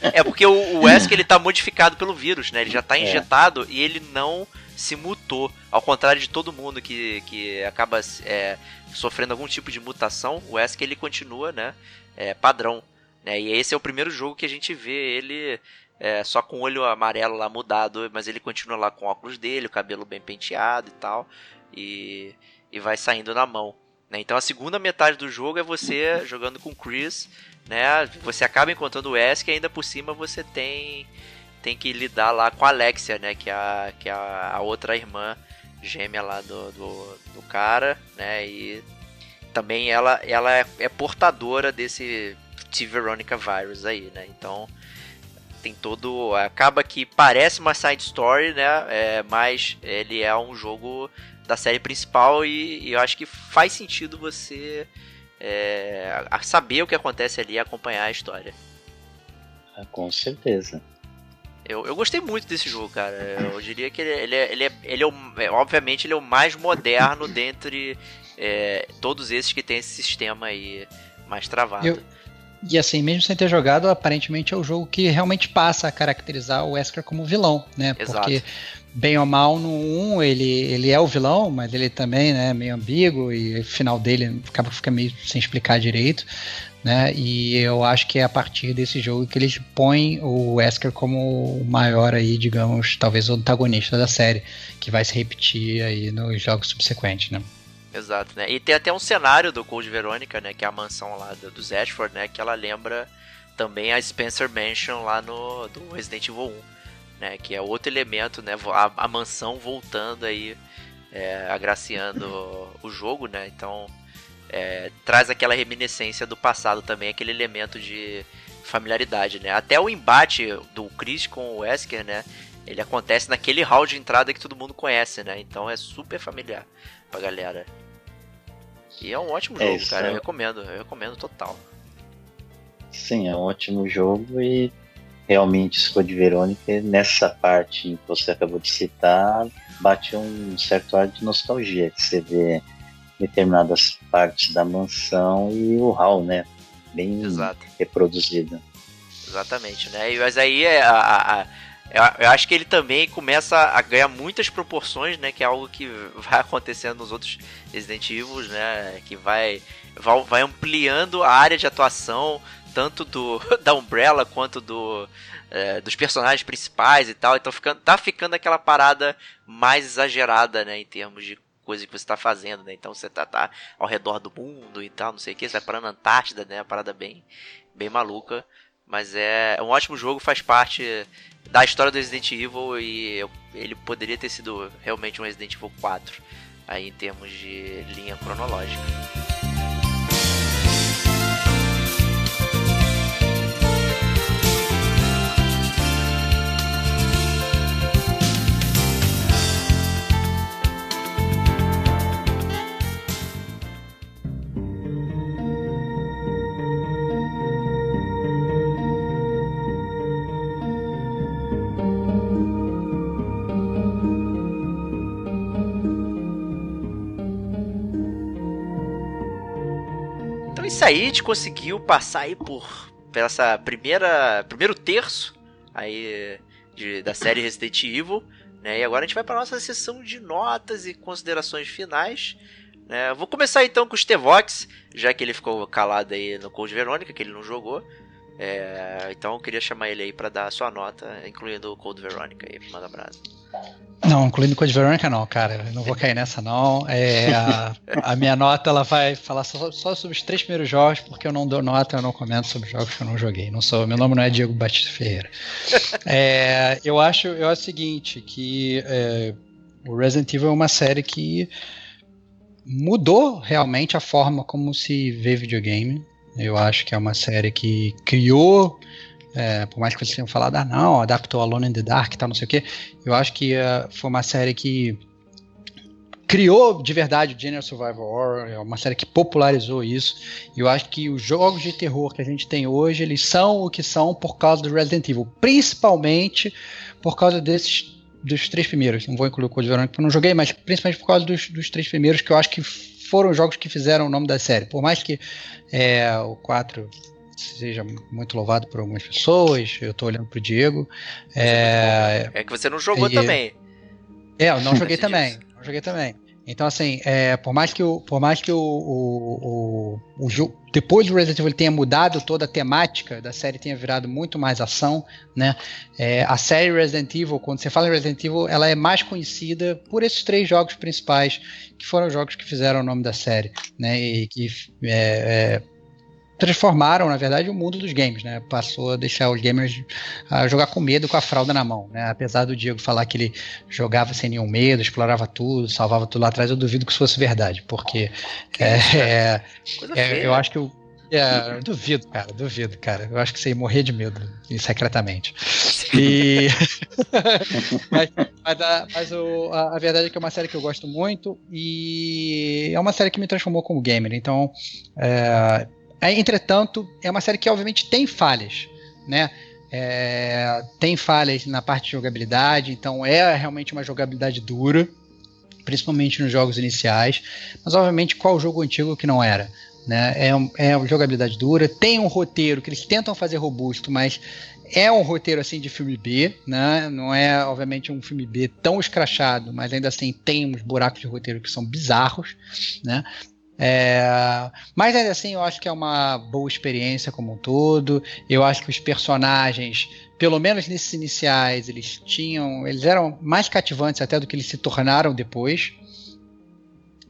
é porque o Wesker ele tá modificado pelo vírus, né? Ele já tá é. injetado é. e ele não se mutou. Ao contrário de todo mundo que, que acaba é, sofrendo algum tipo de mutação, o Wesker ele continua, né? É, padrão. Né? E esse é o primeiro jogo que a gente vê ele é, só com o olho amarelo lá mudado, mas ele continua lá com o óculos dele, o cabelo bem penteado e tal, e, e vai saindo na mão. Né? Então a segunda metade do jogo é você jogando com o Chris, né? Você acaba encontrando o Wesker e ainda por cima você tem tem que lidar lá com a Alexia, né? Que é a, que é a, outra irmã gêmea lá do, do, do, cara, né? E também ela, ela é, é portadora desse T. Veronica virus aí, né? Então tem todo. Acaba que parece uma side story, né? É, mas ele é um jogo da série principal e, e eu acho que faz sentido você é, saber o que acontece ali e acompanhar a história. Ah, com certeza. Eu, eu gostei muito desse jogo, cara. Eu diria que ele, ele, é, ele, é, ele é, o, é, obviamente ele é o mais moderno dentre é, todos esses que tem esse sistema aí mais travado. Eu, e assim, mesmo sem ter jogado, aparentemente é o jogo que realmente passa a caracterizar o Wesker como vilão, né? Exato. Porque, bem ou mal, no 1 ele, ele é o vilão, mas ele também né, é meio ambíguo e o final dele acaba fica meio sem explicar direito. Né? E eu acho que é a partir desse jogo que eles põem o Wesker como o maior aí, digamos, talvez o antagonista da série, que vai se repetir aí nos jogos subsequentes, né? Exato, né? E tem até um cenário do Code Verônica, né? Que é a mansão lá do, dos Ashford, né? Que ela lembra também a Spencer Mansion lá no do Resident Evil 1, né? Que é outro elemento, né? A, a mansão voltando aí, é, agraciando o jogo, né? Então é, traz aquela reminiscência do passado também, aquele elemento de familiaridade, né? Até o embate do Chris com o Wesker, né? Ele acontece naquele hall de entrada que todo mundo conhece, né? Então é super familiar pra galera. E é um ótimo é, jogo, cara. É... Eu recomendo, eu recomendo total. Sim, é um ótimo jogo e realmente esse Code Verônica, nessa parte que você acabou de citar, bate um certo ar de nostalgia, que você vê determinadas partes da mansão e o hall, né? Bem Exato. reproduzido. Exatamente, né? Mas aí é a, a eu, acho que ele também começa a ganhar muitas proporções, né? Que é algo que <laughs> vai acontecendo nos outros Resident Evil, né? Que vai, vai, ampliando a área de atuação, tanto do <laughs> da Umbrella quanto do, é, dos personagens principais e tal. Então ficando, tá ficando aquela parada mais exagerada, né? Em termos de coisa que você está fazendo, né? Então você tá, tá ao redor do mundo e tal, não sei o que, você vai para na Antártida, né? Uma parada bem, bem maluca. Mas é um ótimo jogo, faz parte da história do Resident Evil e ele poderia ter sido realmente um Resident Evil 4 aí em termos de linha cronológica. Aí, a gente conseguiu passar aí por, por essa primeira primeiro terço aí de, da série Resident Evil, né? E agora a gente vai para nossa sessão de notas e considerações finais. Né? Vou começar então com o Stevox, já que ele ficou calado aí no Code Verônica, que ele não jogou. É, então eu queria chamar ele aí para dar a sua nota, incluindo o Code Veronica aí, manda abraço. Não, incluindo Code Veronica não, cara. Eu não vou cair nessa não. É, a, a, minha nota ela vai falar só, só, sobre os três primeiros jogos, porque eu não dou nota, eu não comento sobre jogos que eu não joguei. Não sou, meu nome não é Diego Batista Ferreira. É, eu acho, eu acho o seguinte, que é, o Resident Evil é uma série que mudou realmente a forma como se vê videogame. Eu acho que é uma série que criou, é, por mais que vocês tenham falado, ah não, adaptou Alone in the Dark e tal, não sei o que, eu acho que uh, foi uma série que criou de verdade o General Survival Horror, é uma série que popularizou isso. E eu acho que os jogos de terror que a gente tem hoje, eles são o que são por causa do Resident Evil, principalmente por causa desses dos três primeiros. Não vou incluir o Code Veronica porque eu não joguei, mas principalmente por causa dos, dos três primeiros que eu acho que foram os jogos que fizeram o nome da série. Por mais que é, o 4 seja muito louvado por algumas pessoas, eu estou olhando pro Diego. É, é que você não jogou e, também. É, eu não <laughs> joguei também. Não joguei também. Então, assim, é, por mais que o, por mais que o, o, o, o depois do Resident Evil tenha mudado toda a temática da série, tenha virado muito mais ação, né? É, a série Resident Evil, quando você fala em Resident Evil, ela é mais conhecida por esses três jogos principais, que foram os jogos que fizeram o nome da série, né? E que é, é transformaram, na verdade, o mundo dos games, né? Passou a deixar os gamers a jogar com medo com a fralda na mão, né? Apesar do Diego falar que ele jogava sem nenhum medo, explorava tudo, salvava tudo lá atrás, eu duvido que isso fosse verdade, porque é, é, é, eu acho que o é, duvido, cara, duvido, cara. Eu acho que você ia morrer de medo, secretamente. E... <laughs> <laughs> mas, mas, a, mas o, a, a, verdade é que é uma série que eu gosto muito e é uma série que me transformou como gamer. Então, é, é, entretanto, é uma série que obviamente tem falhas, né? É, tem falhas na parte de jogabilidade, então é realmente uma jogabilidade dura, principalmente nos jogos iniciais. Mas obviamente qual jogo antigo que não era? Né? É, é uma jogabilidade dura, tem um roteiro que eles tentam fazer robusto, mas é um roteiro assim de filme B, né? Não é obviamente um filme B tão escrachado, mas ainda assim tem uns buracos de roteiro que são bizarros, né? É, mas ainda assim, eu acho que é uma boa experiência como um todo. Eu acho que os personagens, pelo menos nesses iniciais, eles tinham, eles eram mais cativantes até do que eles se tornaram depois.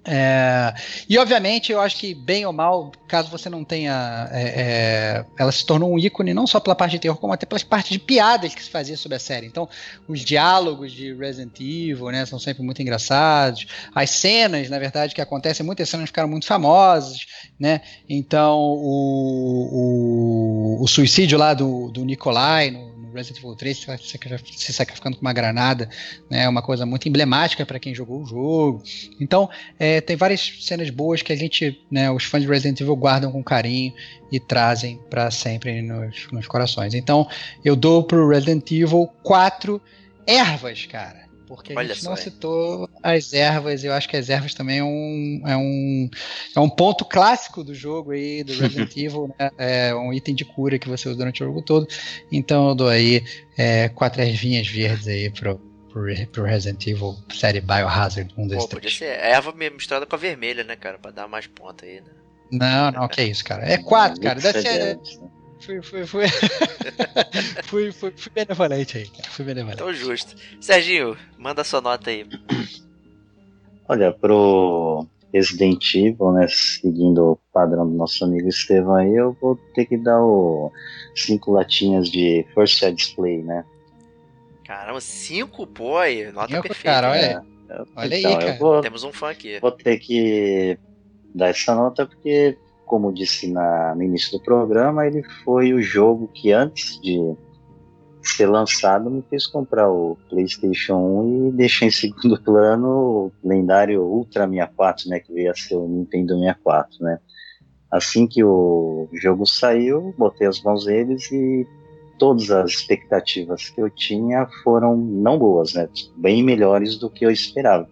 É, e obviamente eu acho que bem ou mal, caso você não tenha, é, é, ela se tornou um ícone não só pela parte de terror, como até pelas partes de piadas que se fazia sobre a série. Então, os diálogos de Resident Evil, né, são sempre muito engraçados. As cenas, na verdade, que acontecem, muitas cenas ficaram muito famosas, né? Então, o, o, o suicídio lá do, do Nikolai no, Resident Evil 3 se sacrificando com uma granada, né, uma coisa muito emblemática para quem jogou o jogo. Então, é, tem várias cenas boas que a gente, né, os fãs de Resident Evil guardam com carinho e trazem para sempre nos, nos corações. Então, eu dou pro Resident Evil 4 ervas, cara porque a Olha gente não citou as ervas, eu acho que as ervas também é um, é um, é um ponto clássico do jogo aí, do Resident <laughs> Evil, né? É um item de cura que você usa durante o jogo todo. Então eu dou aí é, quatro ervinhas verdes aí pro, pro, pro Resident Evil série Biohazard 1, 2, Pô, podia ser erva misturada com a vermelha, né, cara? Pra dar mais ponta aí, né? Não, não, que isso, cara. É quatro, cara. Deve ser. Fui, fui, fui. <laughs> fui, fui, fui benevolente aí, cara. Fui benevolente. Então justo. Serginho, manda sua nota aí. Olha, pro Resident Evil, né, seguindo o padrão do nosso amigo Estevão aí, eu vou ter que dar o cinco latinhas de First Side Display, né? Caramba, cinco, pô, aí, nota cinco, perfeita. Cara, olha, é, olha então, aí, cara. Vou, Temos um fã aqui. Vou ter que dar essa nota porque como disse na, no início do programa, ele foi o jogo que antes de ser lançado me fez comprar o PlayStation 1 e deixar em <laughs> segundo plano o lendário Ultra 64, né, que veio a ser o Nintendo 64, né. Assim que o jogo saiu, botei as mãos neles e todas as expectativas que eu tinha foram não boas, né, bem melhores do que eu esperava.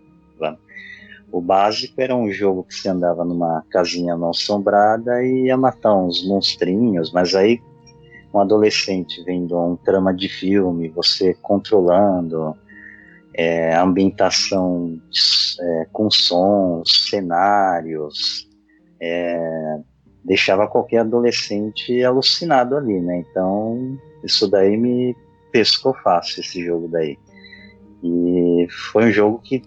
O básico era um jogo que você andava numa casinha não assombrada e ia matar uns monstrinhos, mas aí um adolescente vendo um trama de filme, você controlando, é, ambientação é, com sons, cenários, é, deixava qualquer adolescente alucinado ali, né? Então, isso daí me pescou fácil, esse jogo daí. E foi um jogo que,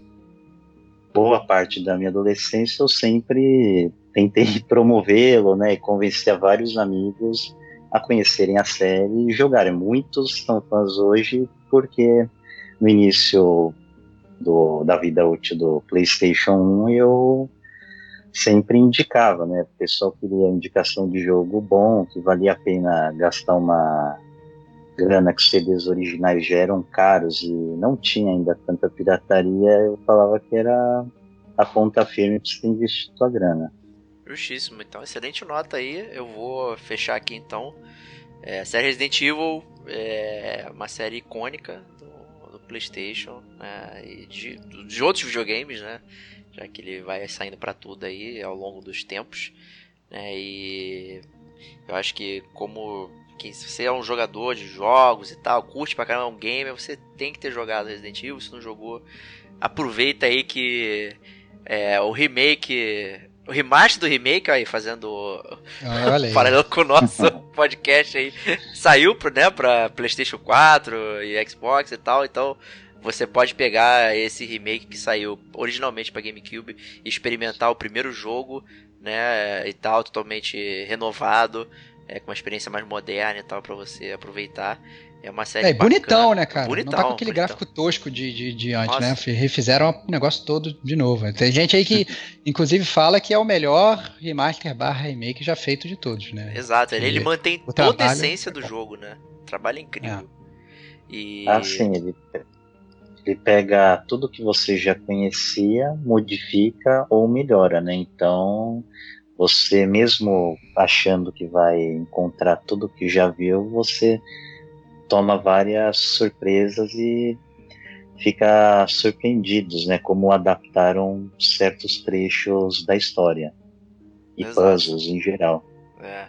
boa parte da minha adolescência, eu sempre tentei <laughs> promovê-lo, né? E convencer vários amigos a conhecerem a série e jogarem. Muitos são fãs hoje porque no início do, da vida útil do PlayStation 1 eu sempre indicava, né? O pessoal queria indicação de jogo bom, que valia a pena gastar uma grana que os CDs originais já eram caros e não tinha ainda tanta pirataria, eu falava que era a ponta firme para você investir sua grana. Justíssimo, então excelente nota aí. Eu vou fechar aqui então. É, a série Resident Evil é uma série icônica do, do PlayStation né, e de, de outros videogames, né? Já que ele vai saindo para tudo aí ao longo dos tempos. Né, e eu acho que como que se você é um jogador de jogos e tal, curte pra caramba um gamer, você tem que ter jogado Resident Evil. Se não jogou, aproveita aí que é, o remake o remaster do remake, aí, fazendo Olha aí. <laughs> paralelo com o nosso <laughs> podcast aí, saiu pro, né, pra PlayStation 4 e Xbox e tal, então você pode pegar esse remake que saiu originalmente para GameCube e experimentar o primeiro jogo, né, e tal, totalmente renovado, é, com uma experiência mais moderna e tal, para você aproveitar. É uma série É, e bonitão, bacana. né, cara? Bonitão, não tá com aquele bonitão. gráfico tosco de, de, de antes, Nossa. né? Refizeram o negócio todo de novo. Tem gente aí que, <laughs> inclusive, fala que é o melhor remaster barra remake já feito de todos, né? Exato, ele, ele E mantém toda a essência é do jogo, né? Trabalho incrível. E Ah, sim, ele, ele pega tudo que você já conhecia, modifica ou melhora, né? Então, você mesmo achando que vai encontrar tudo que já viu, você toma várias surpresas e fica surpreendidos, né? Como adaptaram certos trechos da história e Exato. puzzles em geral. É.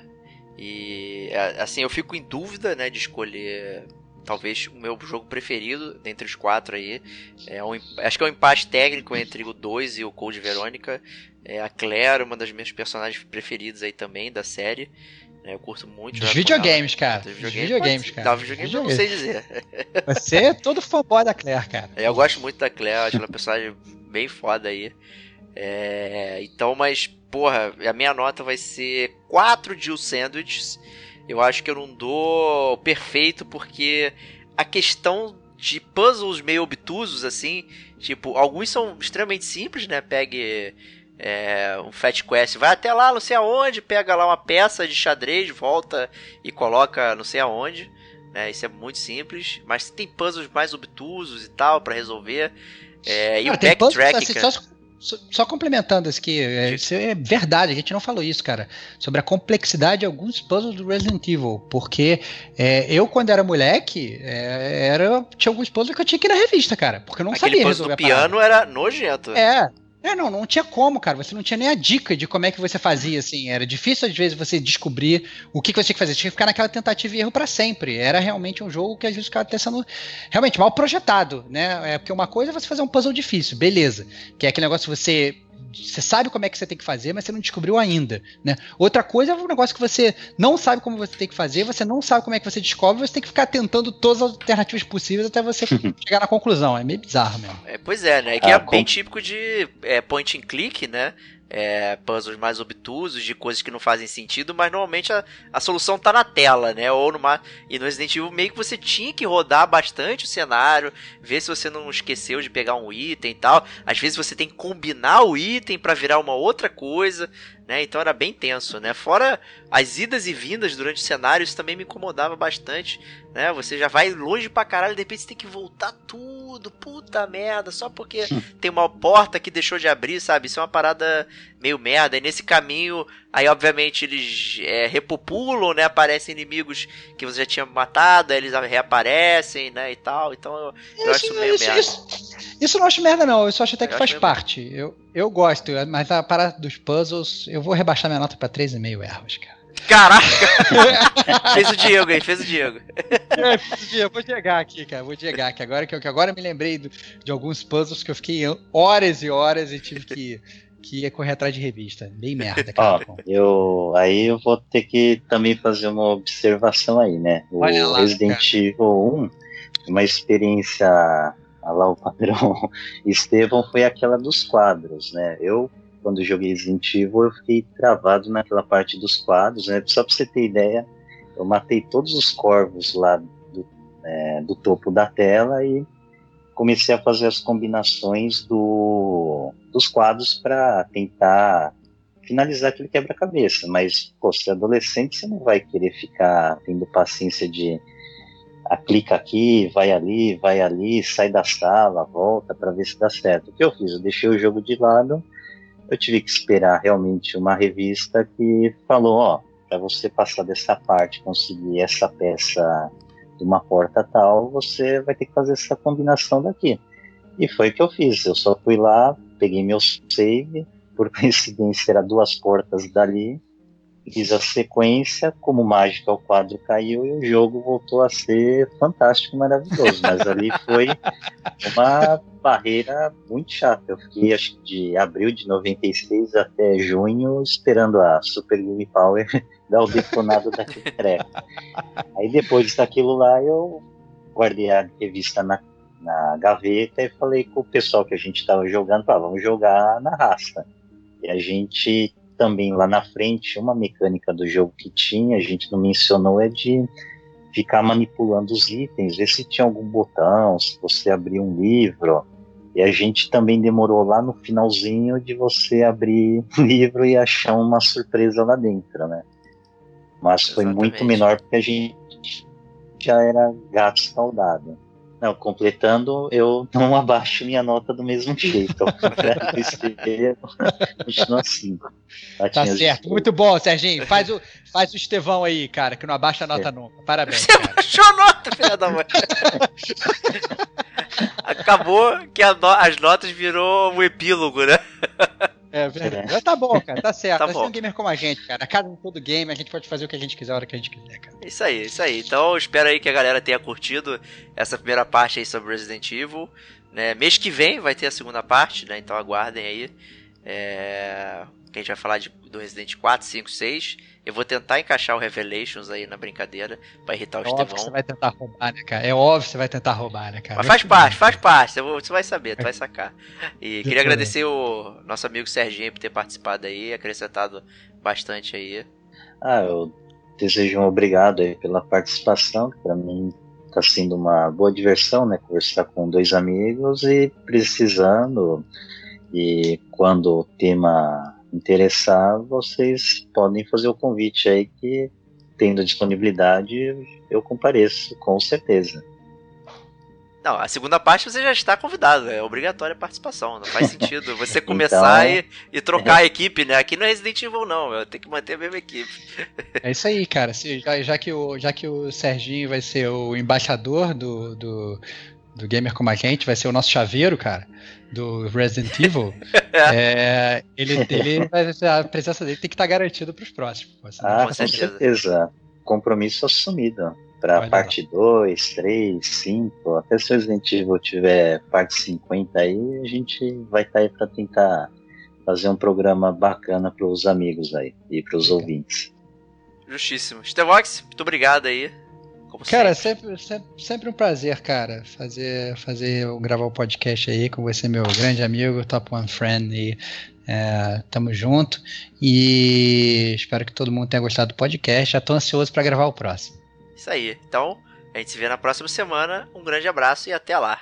E é, assim, eu fico em dúvida, né, de escolher talvez o meu jogo preferido dentre os quatro aí. É um, acho que é um empate técnico entre o 2 e o Code Verônica. É, a Claire, uma das minhas personagens preferidas aí também da série. É, eu curto muito. Dos videogames, cara. Dos videogames, videogames, cara. Não, videogames eu não sei dizer. <laughs> Você é todo fanboy da Claire, cara. É, eu gosto muito da Claire, acho ela uma personagem bem foda aí. É, então, mas, porra, a minha nota vai ser 4 Jill Sandwiches. Eu acho que eu não dou perfeito porque a questão de puzzles meio obtusos, assim, tipo, alguns são extremamente simples, né? Pegue é, um Fat Quest, vai até lá, não sei aonde, pega lá uma peça de xadrez, volta e coloca não sei aonde. Né, isso é muito simples, mas tem puzzles mais obtusos e tal pra resolver. É, e Cara, o tem puzzles, assim, só, só- só complementando isso aqui, é, isso é verdade, a gente não falou isso, cara, sobre a complexidade de alguns puzzles do Resident Evil, porque é, eu, quando era moleque, é, era, tinha alguns puzzles que eu tinha que ir na revista, cara, porque eu não Aquele sabia puzzle resolver do piano era nojento. É. É, não, não tinha como, cara. Você não tinha nem a dica de como é que você fazia, assim. Era difícil, às vezes, você descobrir o que, que você tinha que fazer. Você tinha que ficar naquela tentativa e erro pra sempre. Era realmente um jogo que, às vezes, ficava até sendo realmente mal projetado, né? É porque uma coisa é você fazer um puzzle difícil, beleza. Que é aquele negócio que você. Você sabe como é que você tem que fazer, mas você não descobriu ainda, né? Outra coisa é um negócio que você não sabe como você tem que fazer, você não sabe como é que você descobre, você tem que ficar tentando todas as alternativas possíveis até você <laughs> chegar na conclusão. É meio bizarro mesmo. É, pois é, né? Que Ah, é com- bem típico de é, point and click, né? É, puzzles mais obtusos, de coisas que não fazem sentido, mas normalmente a, a solução tá na tela, né? Ou numa. E no Resident Evil meio que você tinha que rodar bastante o cenário, ver se você não esqueceu de pegar um item e tal. Às vezes você tem que combinar o item pra virar uma outra coisa, né? Então era bem tenso, né? Fora as idas e vindas durante o cenário, isso também me incomodava bastante, né? Você já vai longe pra caralho, de repente você tem que voltar tudo, puta merda, só porque <laughs> tem uma porta que deixou de abrir, sabe? Isso é uma parada meio merda. E nesse caminho, aí obviamente eles é, repopulam, né? Aparecem inimigos que você já tinha matado, aí eles reaparecem, né? E tal. Então eu, eu acho isso meio isso, merda. Isso, isso eu não acho merda, não. Eu acho até que Eu faz acho meio parte. Eu, eu gosto, mas a parada dos puzzles, eu vou rebaixar minha nota pra 3,5 erros, cara. Caraca! <laughs> fez o Diego aí, fez o Diego. É, vou chegar aqui, cara. Vou chegar aqui. Agora que eu, que agora eu me lembrei do- de alguns puzzles que eu fiquei horas e horas e tive que, que ir correr atrás de revista. Bem merda, <laughs> Ó, cara. Bom, eu aí eu vou ter que também fazer uma observação aí, né? O lá, Resident Evil 1, uma experiência a lá o padrão <laughs> Estevão foi aquela dos quadros, né? Eu quando joguei Resident Evil eu fiquei travado naquela parte dos quadros, né? Só pra você ter ideia, eu matei todos os corvos lá do, é, do topo da tela e comecei a fazer as combinações do, dos quadros para tentar finalizar aquele quebra-cabeça. Mas, pô, se é adolescente, você não vai querer ficar tendo paciência de clica aqui, vai ali, vai ali, sai da sala, volta para ver se dá certo. O que eu fiz? Eu deixei o jogo de lado, eu tive que esperar realmente uma revista que falou, ó, para você passar dessa parte, conseguir essa peça de uma porta tal, você vai ter que fazer essa combinação daqui. E foi o que eu fiz. Eu só fui lá, peguei meu save, por <laughs> coincidência era duas portas dali, fiz a sequência, como mágica o quadro caiu e o jogo voltou a ser fantástico, maravilhoso. Mas ali foi uma barreira muito chata. Eu fiquei acho que de abril de 96 até junho esperando a Super Game Power <laughs> dar o detonado daquele treco. Aí depois daquilo lá eu guardei a revista na, na gaveta e falei com o pessoal que a gente estava jogando, ah, vamos jogar na raça. E a gente também lá na frente, uma mecânica do jogo que tinha, a gente não mencionou, é de ficar manipulando os itens, ver se tinha algum botão, se você abrir um livro. E a gente também demorou lá no finalzinho de você abrir o <laughs> livro e achar uma surpresa lá dentro, né? Mas foi Exatamente. muito menor porque a gente já era gato escaldado. Não, completando, eu não <laughs> abaixo minha nota do mesmo jeito. <laughs> Continua assim. Tá certo. Muito bom, Serginho. Faz o, faz o Estevão aí, cara, que não abaixa a nota nunca. Parabéns, Você cara. baixou a nota, filha da mãe. <laughs> Acabou que a no- as notas virou um epílogo, né? É verdade. Tá bom, cara. Tá certo. Tá bom. um gamer como a gente, cara. A casa de todo game, a gente pode fazer o que a gente quiser, a hora que a gente quiser, cara. Isso aí, isso aí. Então eu espero aí que a galera tenha curtido essa primeira parte aí sobre Resident Evil. Né? Mês que vem vai ter a segunda parte, né? Então aguardem aí. É... Que a gente vai falar de, do Resident 4, 5, 6. Eu vou tentar encaixar o Revelations aí na brincadeira pra irritar o É óbvio que você Estevão. vai tentar roubar, né, cara? É óbvio que você vai tentar roubar, né, cara? Mas faz parte, faz parte. Você vai- saber, tu vai sacar. E queria bem. agradecer o nosso amigo Serginho por ter participado aí, acrescentado bastante aí. Ah, eu desejo um obrigado aí pela participação, que para mim está sendo uma boa diversão, né? Conversar com dois amigos e precisando, e quando o tema interessar, vocês podem fazer o convite aí que, tendo disponibilidade, eu compareço, com certeza. Não, a segunda parte você já está convidado, é obrigatória a participação. Não faz sentido você <laughs> começar Então- e, e trocar a equipe, né? Aqui não é Resident Evil, não, eu tenho que manter a mesma equipe. <laughs> É isso aí, cara. Se- já, já que o, já que o Serginho vai ser o embaixador do, do, do Gamer Como a Gente, vai ser o nosso chaveiro, cara, do Resident <laughs> Evil, é, ele, ele vai, a presença dele tem que estar garantida para os próximos. senão Ah, com certeza. certeza. Compromisso assumido. Para parte 2, 3, 5, até se o Resident Evil tiver parte 50 aí, a gente vai estar aí para tentar fazer um programa bacana para os amigos aí e para os ouvintes. Justíssimo. Stevox, muito obrigado aí. Como Cara, sempre. sempre, sempre, um prazer, cara, fazer, fazer gravar o podcast aí com você, meu grande amigo, Top One Friend, e é, tamo junto. E espero que todo mundo tenha gostado do podcast. Já tô ansioso para gravar o próximo. Isso aí. Então, a gente se vê na próxima semana. Um grande abraço e até lá.